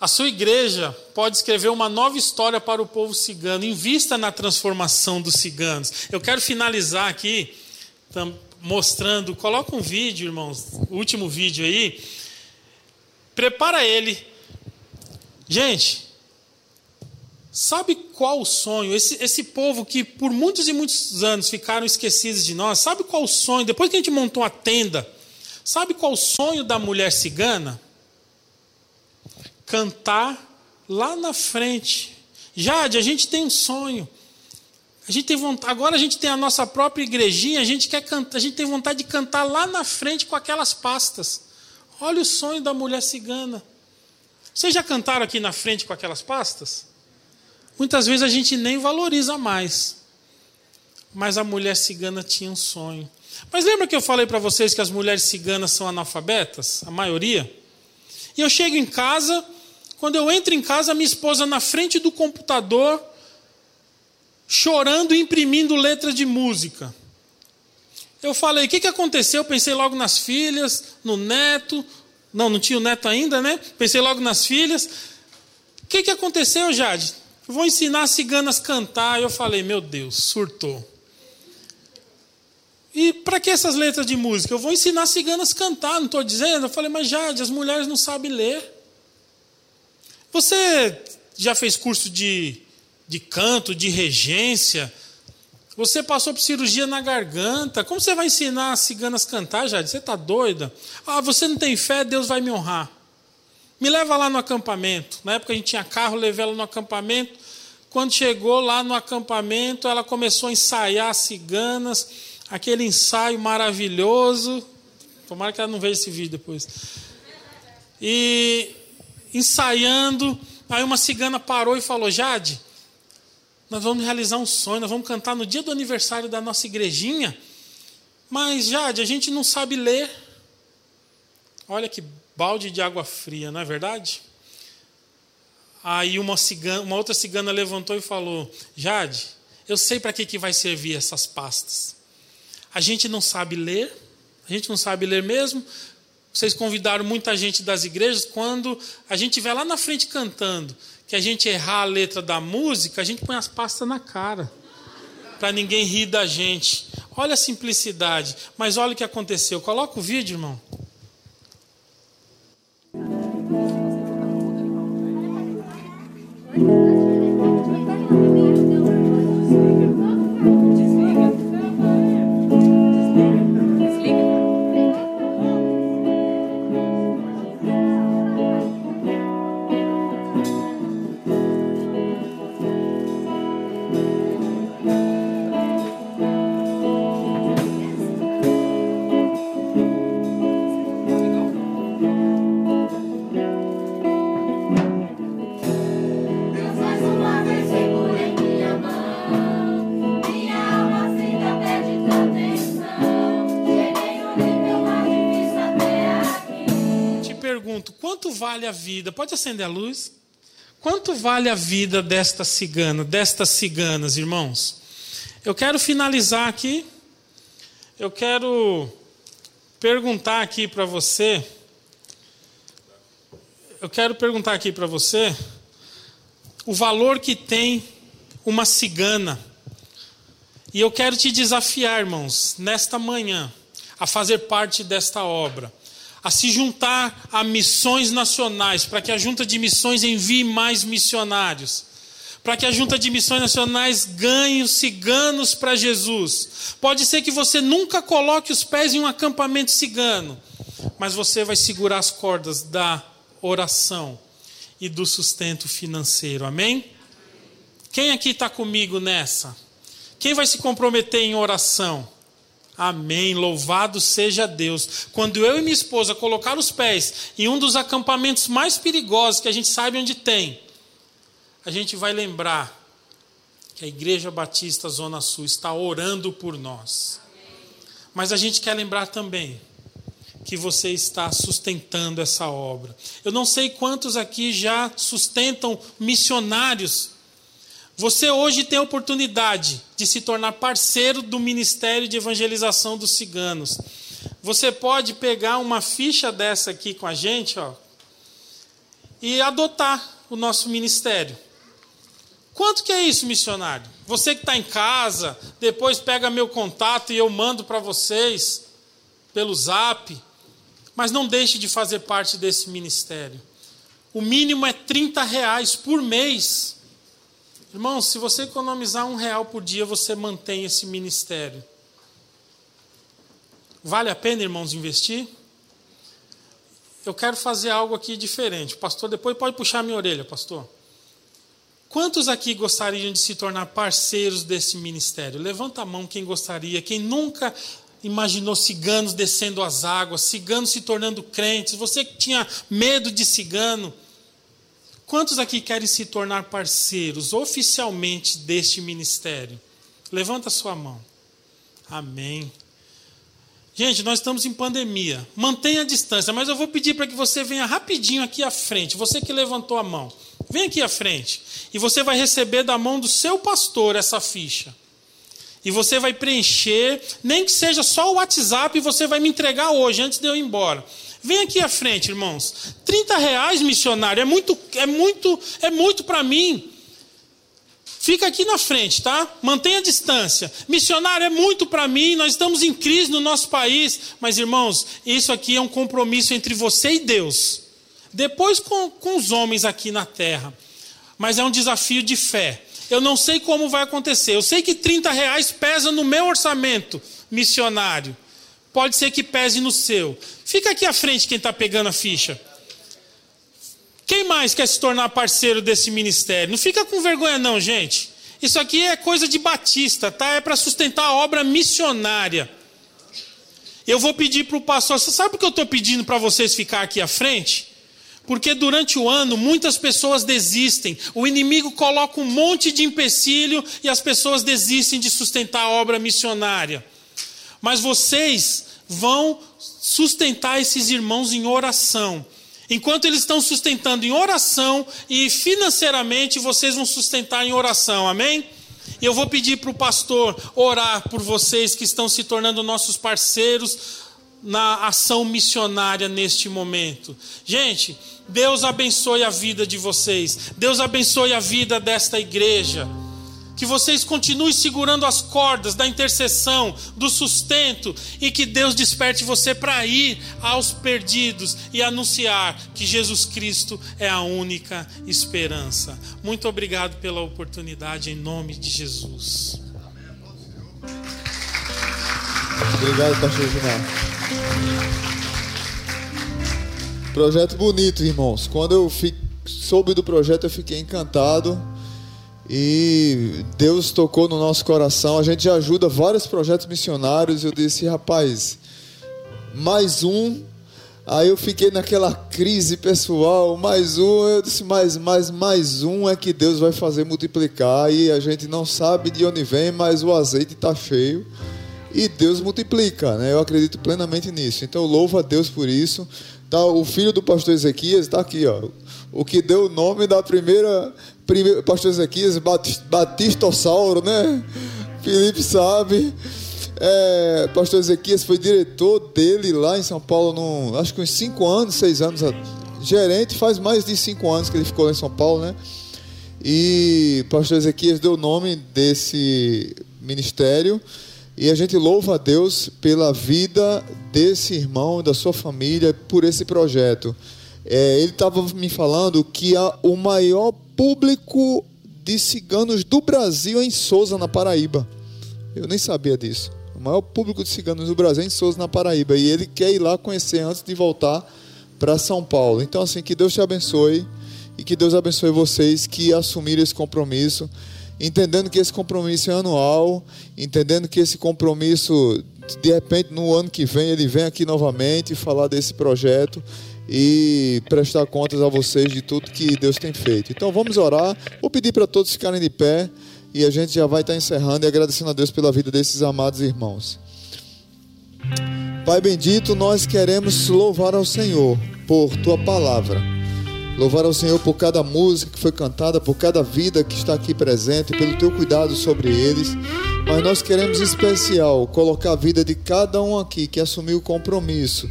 A sua igreja pode escrever uma nova história para o povo cigano. Invista na transformação dos ciganos. Eu quero finalizar aqui mostrando. Coloca um vídeo, irmãos. Último vídeo aí. Prepara ele. Gente, Sabe qual o sonho? Esse, esse povo que por muitos e muitos anos ficaram esquecidos de nós, sabe qual o sonho? Depois que a gente montou a tenda, sabe qual o sonho da mulher cigana? Cantar lá na frente. Jade, a gente tem um sonho. A gente tem vontade, agora a gente tem a nossa própria igrejinha, a gente quer cantar, a gente tem vontade de cantar lá na frente com aquelas pastas. Olha o sonho da mulher cigana. Vocês já cantaram aqui na frente com aquelas pastas? Muitas vezes a gente nem valoriza mais. Mas a mulher cigana tinha um sonho. Mas lembra que eu falei para vocês que as mulheres ciganas são analfabetas? A maioria? E eu chego em casa, quando eu entro em casa, minha esposa na frente do computador, chorando e imprimindo letras de música. Eu falei, o que, que aconteceu? Eu pensei logo nas filhas, no neto, Não, não tinha o neto ainda, né? Pensei logo nas filhas. O que, que aconteceu, Jade? Vou ensinar as ciganas a cantar. Eu falei, meu Deus, surtou. E para que essas letras de música? Eu vou ensinar as ciganas a cantar, não estou dizendo. Eu falei, mas Jade, as mulheres não sabem ler. Você já fez curso de, de canto, de regência? Você passou por cirurgia na garganta. Como você vai ensinar as ciganas a cantar, Jade? Você está doida? Ah, você não tem fé, Deus vai me honrar. Me leva lá no acampamento. Na época a gente tinha carro, levei ela no acampamento. Quando chegou lá no acampamento, ela começou a ensaiar as ciganas, aquele ensaio maravilhoso. Tomara que ela não veja esse vídeo depois. E ensaiando, aí uma cigana parou e falou: Jade, nós vamos realizar um sonho, nós vamos cantar no dia do aniversário da nossa igrejinha. Mas, Jade, a gente não sabe ler. Olha que balde de água fria, não é verdade? Aí uma, cigana, uma outra cigana levantou e falou: Jade, eu sei para que, que vai servir essas pastas. A gente não sabe ler, a gente não sabe ler mesmo. Vocês convidaram muita gente das igrejas. Quando a gente estiver lá na frente cantando, que a gente errar a letra da música, a gente põe as pastas na cara. Para ninguém rir da gente. Olha a simplicidade. Mas olha o que aconteceu. Coloca o vídeo, irmão. Quanto vale a vida? Pode acender a luz? Quanto vale a vida desta cigana, destas ciganas, irmãos? Eu quero finalizar aqui. Eu quero perguntar aqui para você. Eu quero perguntar aqui para você o valor que tem uma cigana. E eu quero te desafiar, irmãos, nesta manhã, a fazer parte desta obra, a se juntar a missões nacionais, para que a junta de missões envie mais missionários, para que a junta de missões nacionais ganhe os ciganos para Jesus. Pode ser que você nunca coloque os pés em um acampamento cigano, mas você vai segurar as cordas da oração e do sustento financeiro. Amém? Quem aqui está comigo nessa? Quem vai se comprometer em oração? Amém. Louvado seja Deus. Quando eu e minha esposa colocar os pés em um dos acampamentos mais perigosos que a gente sabe onde tem, a gente vai lembrar que a Igreja Batista Zona Sul está orando por nós. Mas a gente quer lembrar também que você está sustentando essa obra. Eu não sei quantos aqui já sustentam missionários. Você hoje tem a oportunidade de se tornar parceiro do Ministério de Evangelização dos Ciganos. Você pode pegar uma ficha dessa aqui com a gente, ó, e adotar o nosso ministério. Quanto que é isso, missionário? Você que está em casa, depois pega meu contato e eu mando para vocês pelo zap. Mas não deixe de fazer parte desse ministério. O mínimo é 30 reais por mês. Irmão, se você economizar um real por dia, você mantém esse ministério. Vale a pena, irmãos, investir? Eu quero fazer algo aqui diferente. Pastor, depois pode puxar minha orelha, pastor. Quantos aqui gostariam de se tornar parceiros desse ministério? Levanta a mão quem gostaria, quem nunca imaginou ciganos descendo as águas, ciganos se tornando crentes, você que tinha medo de cigano. Quantos aqui querem se tornar parceiros oficialmente deste ministério? Levanta a sua mão. Amém. Gente, nós estamos em pandemia. Mantenha a distância, mas eu vou pedir para que você venha rapidinho aqui à frente. Você que levantou a mão. Vem aqui à frente. E você vai receber da mão do seu pastor essa ficha. E você vai preencher, nem que seja só o WhatsApp, e você vai me entregar hoje, antes de eu ir embora. Vem aqui à frente, irmãos. 30 reais, missionário, é muito, é muito, é muito para mim. Fica aqui na frente, tá? Mantenha a distância. Missionário é muito para mim, nós estamos em crise no nosso país. Mas, irmãos, isso aqui é um compromisso entre você e Deus. Depois com, com os homens aqui na terra. Mas é um desafio de fé. Eu não sei como vai acontecer. Eu sei que 30 reais pesa no meu orçamento missionário. Pode ser que pese no seu. Fica aqui à frente quem está pegando a ficha. Quem mais quer se tornar parceiro desse ministério? Não fica com vergonha, não, gente. Isso aqui é coisa de batista, tá? É para sustentar a obra missionária. Eu vou pedir para o pastor. Você sabe por que eu estou pedindo para vocês ficar aqui à frente? Porque durante o ano muitas pessoas desistem. O inimigo coloca um monte de empecilho e as pessoas desistem de sustentar a obra missionária. Mas vocês vão sustentar esses irmãos em oração. Enquanto eles estão sustentando em oração e financeiramente vocês vão sustentar em oração, amém? Eu vou pedir para o pastor orar por vocês que estão se tornando nossos parceiros na ação missionária neste momento. Gente, Deus abençoe a vida de vocês, Deus abençoe a vida desta igreja. Que vocês continuem segurando as cordas da intercessão, do sustento, e que Deus desperte você para ir aos perdidos e anunciar que Jesus Cristo é a única esperança. Muito obrigado pela oportunidade, em nome de Jesus. Obrigado, pastor Gilmar. Projeto bonito, irmãos. Quando eu soube do projeto, eu fiquei encantado. E Deus tocou no nosso coração. A gente ajuda vários projetos missionários. Eu disse, rapaz, mais um. Aí eu fiquei naquela crise pessoal, mais um, eu disse, mais, mais, mais um é que Deus vai fazer multiplicar e a gente não sabe de onde vem, mas o azeite está cheio e Deus multiplica, né? Eu acredito plenamente nisso. Então eu louvo a Deus por isso. Tá, o filho do pastor Ezequias está aqui, ó. O que deu o nome da primeira, primeiro, pastor Ezequias, Batis- Batistossauro, né? Felipe sabe. É, pastor Ezequias foi diretor dele lá em São Paulo, num, acho que uns 5 anos, 6 anos. Gerente, faz mais de 5 anos que ele ficou lá em São Paulo, né? E pastor Ezequias deu o nome desse ministério. E a gente louva a Deus pela vida desse irmão, da sua família, por esse projeto. É, ele estava me falando que a, o maior público de ciganos do Brasil em Souza, na Paraíba. Eu nem sabia disso. O maior público de ciganos do Brasil em Souza, na Paraíba. E ele quer ir lá conhecer antes de voltar para São Paulo. Então, assim, que Deus te abençoe e que Deus abençoe vocês que assumiram esse compromisso, entendendo que esse compromisso é anual, entendendo que esse compromisso, de repente, no ano que vem, ele vem aqui novamente falar desse projeto e prestar contas a vocês de tudo que Deus tem feito. Então, vamos orar. Vou pedir para todos ficarem de pé e a gente já vai estar encerrando e agradecendo a Deus pela vida desses amados irmãos. Pai bendito, nós queremos louvar ao Senhor por tua palavra. Louvar ao Senhor por cada música que foi cantada, por cada vida que está aqui presente, pelo teu cuidado sobre eles. Mas nós queremos em especial colocar a vida de cada um aqui que assumiu o compromisso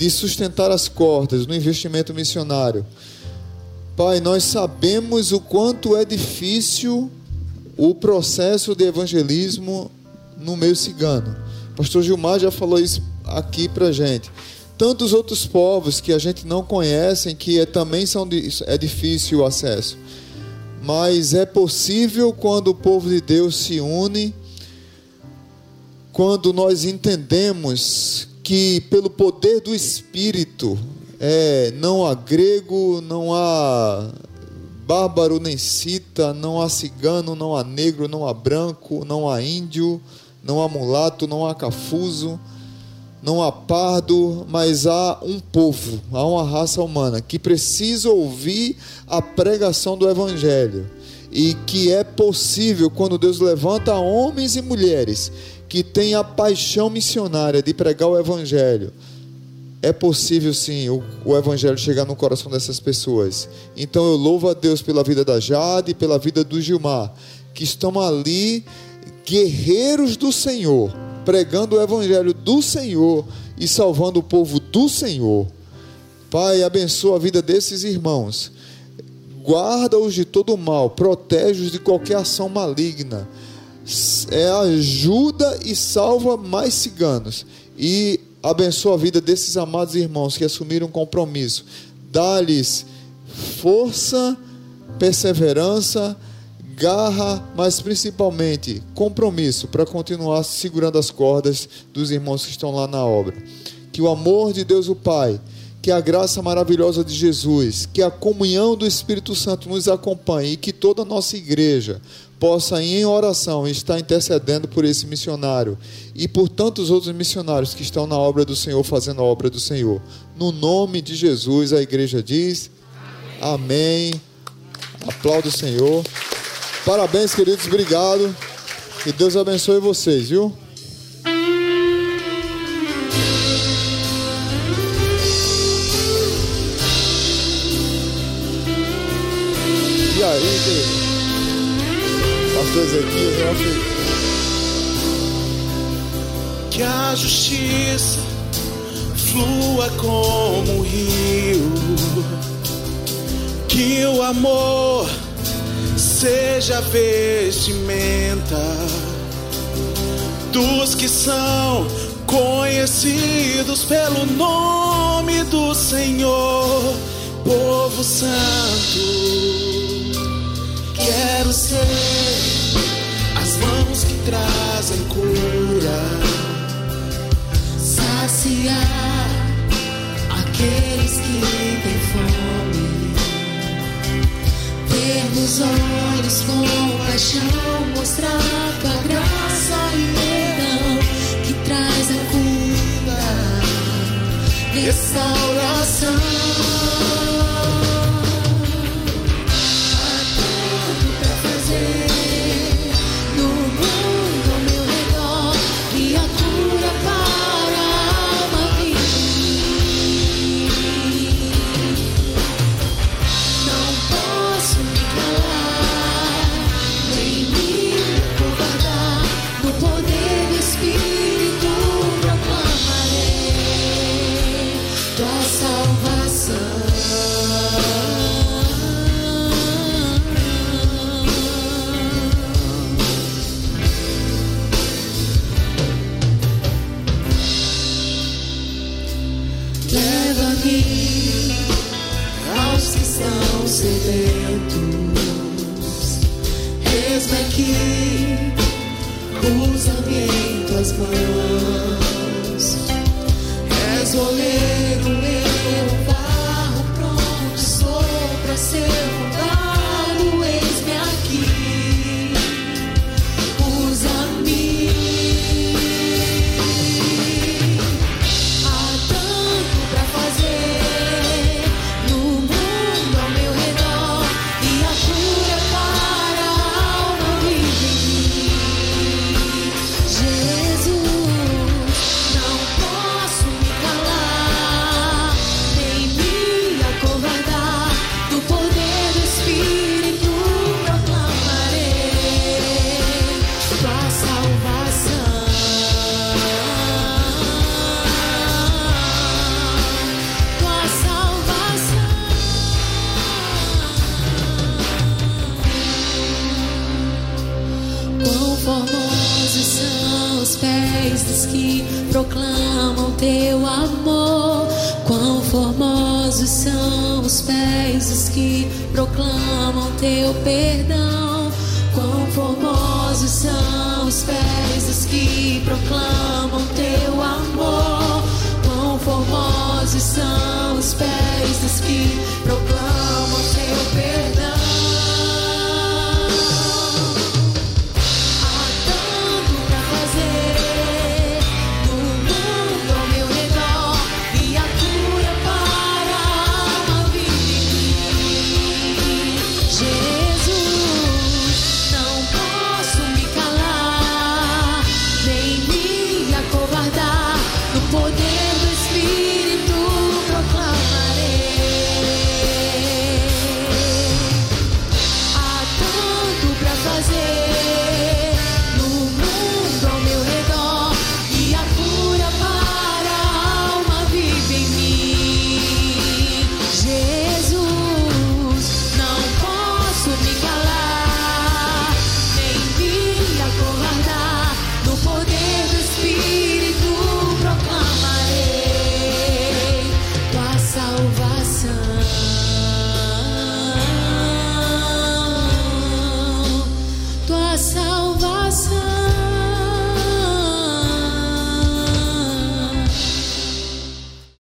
de sustentar as cordas no investimento missionário. Pai, nós sabemos o quanto é difícil o processo de evangelismo no meio cigano. Pastor Gilmar já falou isso aqui pra gente. Tantos outros povos que a gente não conhece, que é, também são é difícil o acesso. Mas é possível quando o povo de Deus se une, quando nós entendemos que pelo poder do Espírito é, não há grego, não há bárbaro nem cita, não há cigano, não há negro, não há branco, não há índio, não há mulato, não há cafuso, não há pardo, mas há um povo, há uma raça humana que precisa ouvir a pregação do Evangelho. E que é possível quando Deus levanta homens e mulheres que têm a paixão missionária de pregar o Evangelho. É possível sim o, o Evangelho chegar no coração dessas pessoas. Então eu louvo a Deus pela vida da Jade e pela vida do Gilmar, que estão ali, guerreiros do Senhor, pregando o Evangelho do Senhor e salvando o povo do Senhor. Pai, abençoa a vida desses irmãos. Guarda-os de todo mal, protege-os de qualquer ação maligna. É, ajuda e salva mais ciganos. E abençoa a vida desses amados irmãos que assumiram um compromisso. Dá-lhes força, perseverança, garra, mas principalmente compromisso para continuar segurando as cordas dos irmãos que estão lá na obra. Que o amor de Deus o Pai, que a graça maravilhosa de Jesus, que a comunhão do Espírito Santo nos acompanhe e que toda a nossa igreja possa em oração estar intercedendo por esse missionário e por tantos outros missionários que estão na obra do Senhor fazendo a obra do Senhor. No nome de Jesus, a igreja diz: Amém. Aplauda o Senhor. Parabéns, queridos. Obrigado. Que Deus abençoe vocês, viu? Que a justiça flua como um rio, que o amor seja vestimenta dos que são conhecidos pelo nome do Senhor, povo santo. Quero ser trazem cura, saciar aqueles que têm fome. Ter nos olhos com paixão, mostrar tua graça e perdão que traz a cura, restauração. Em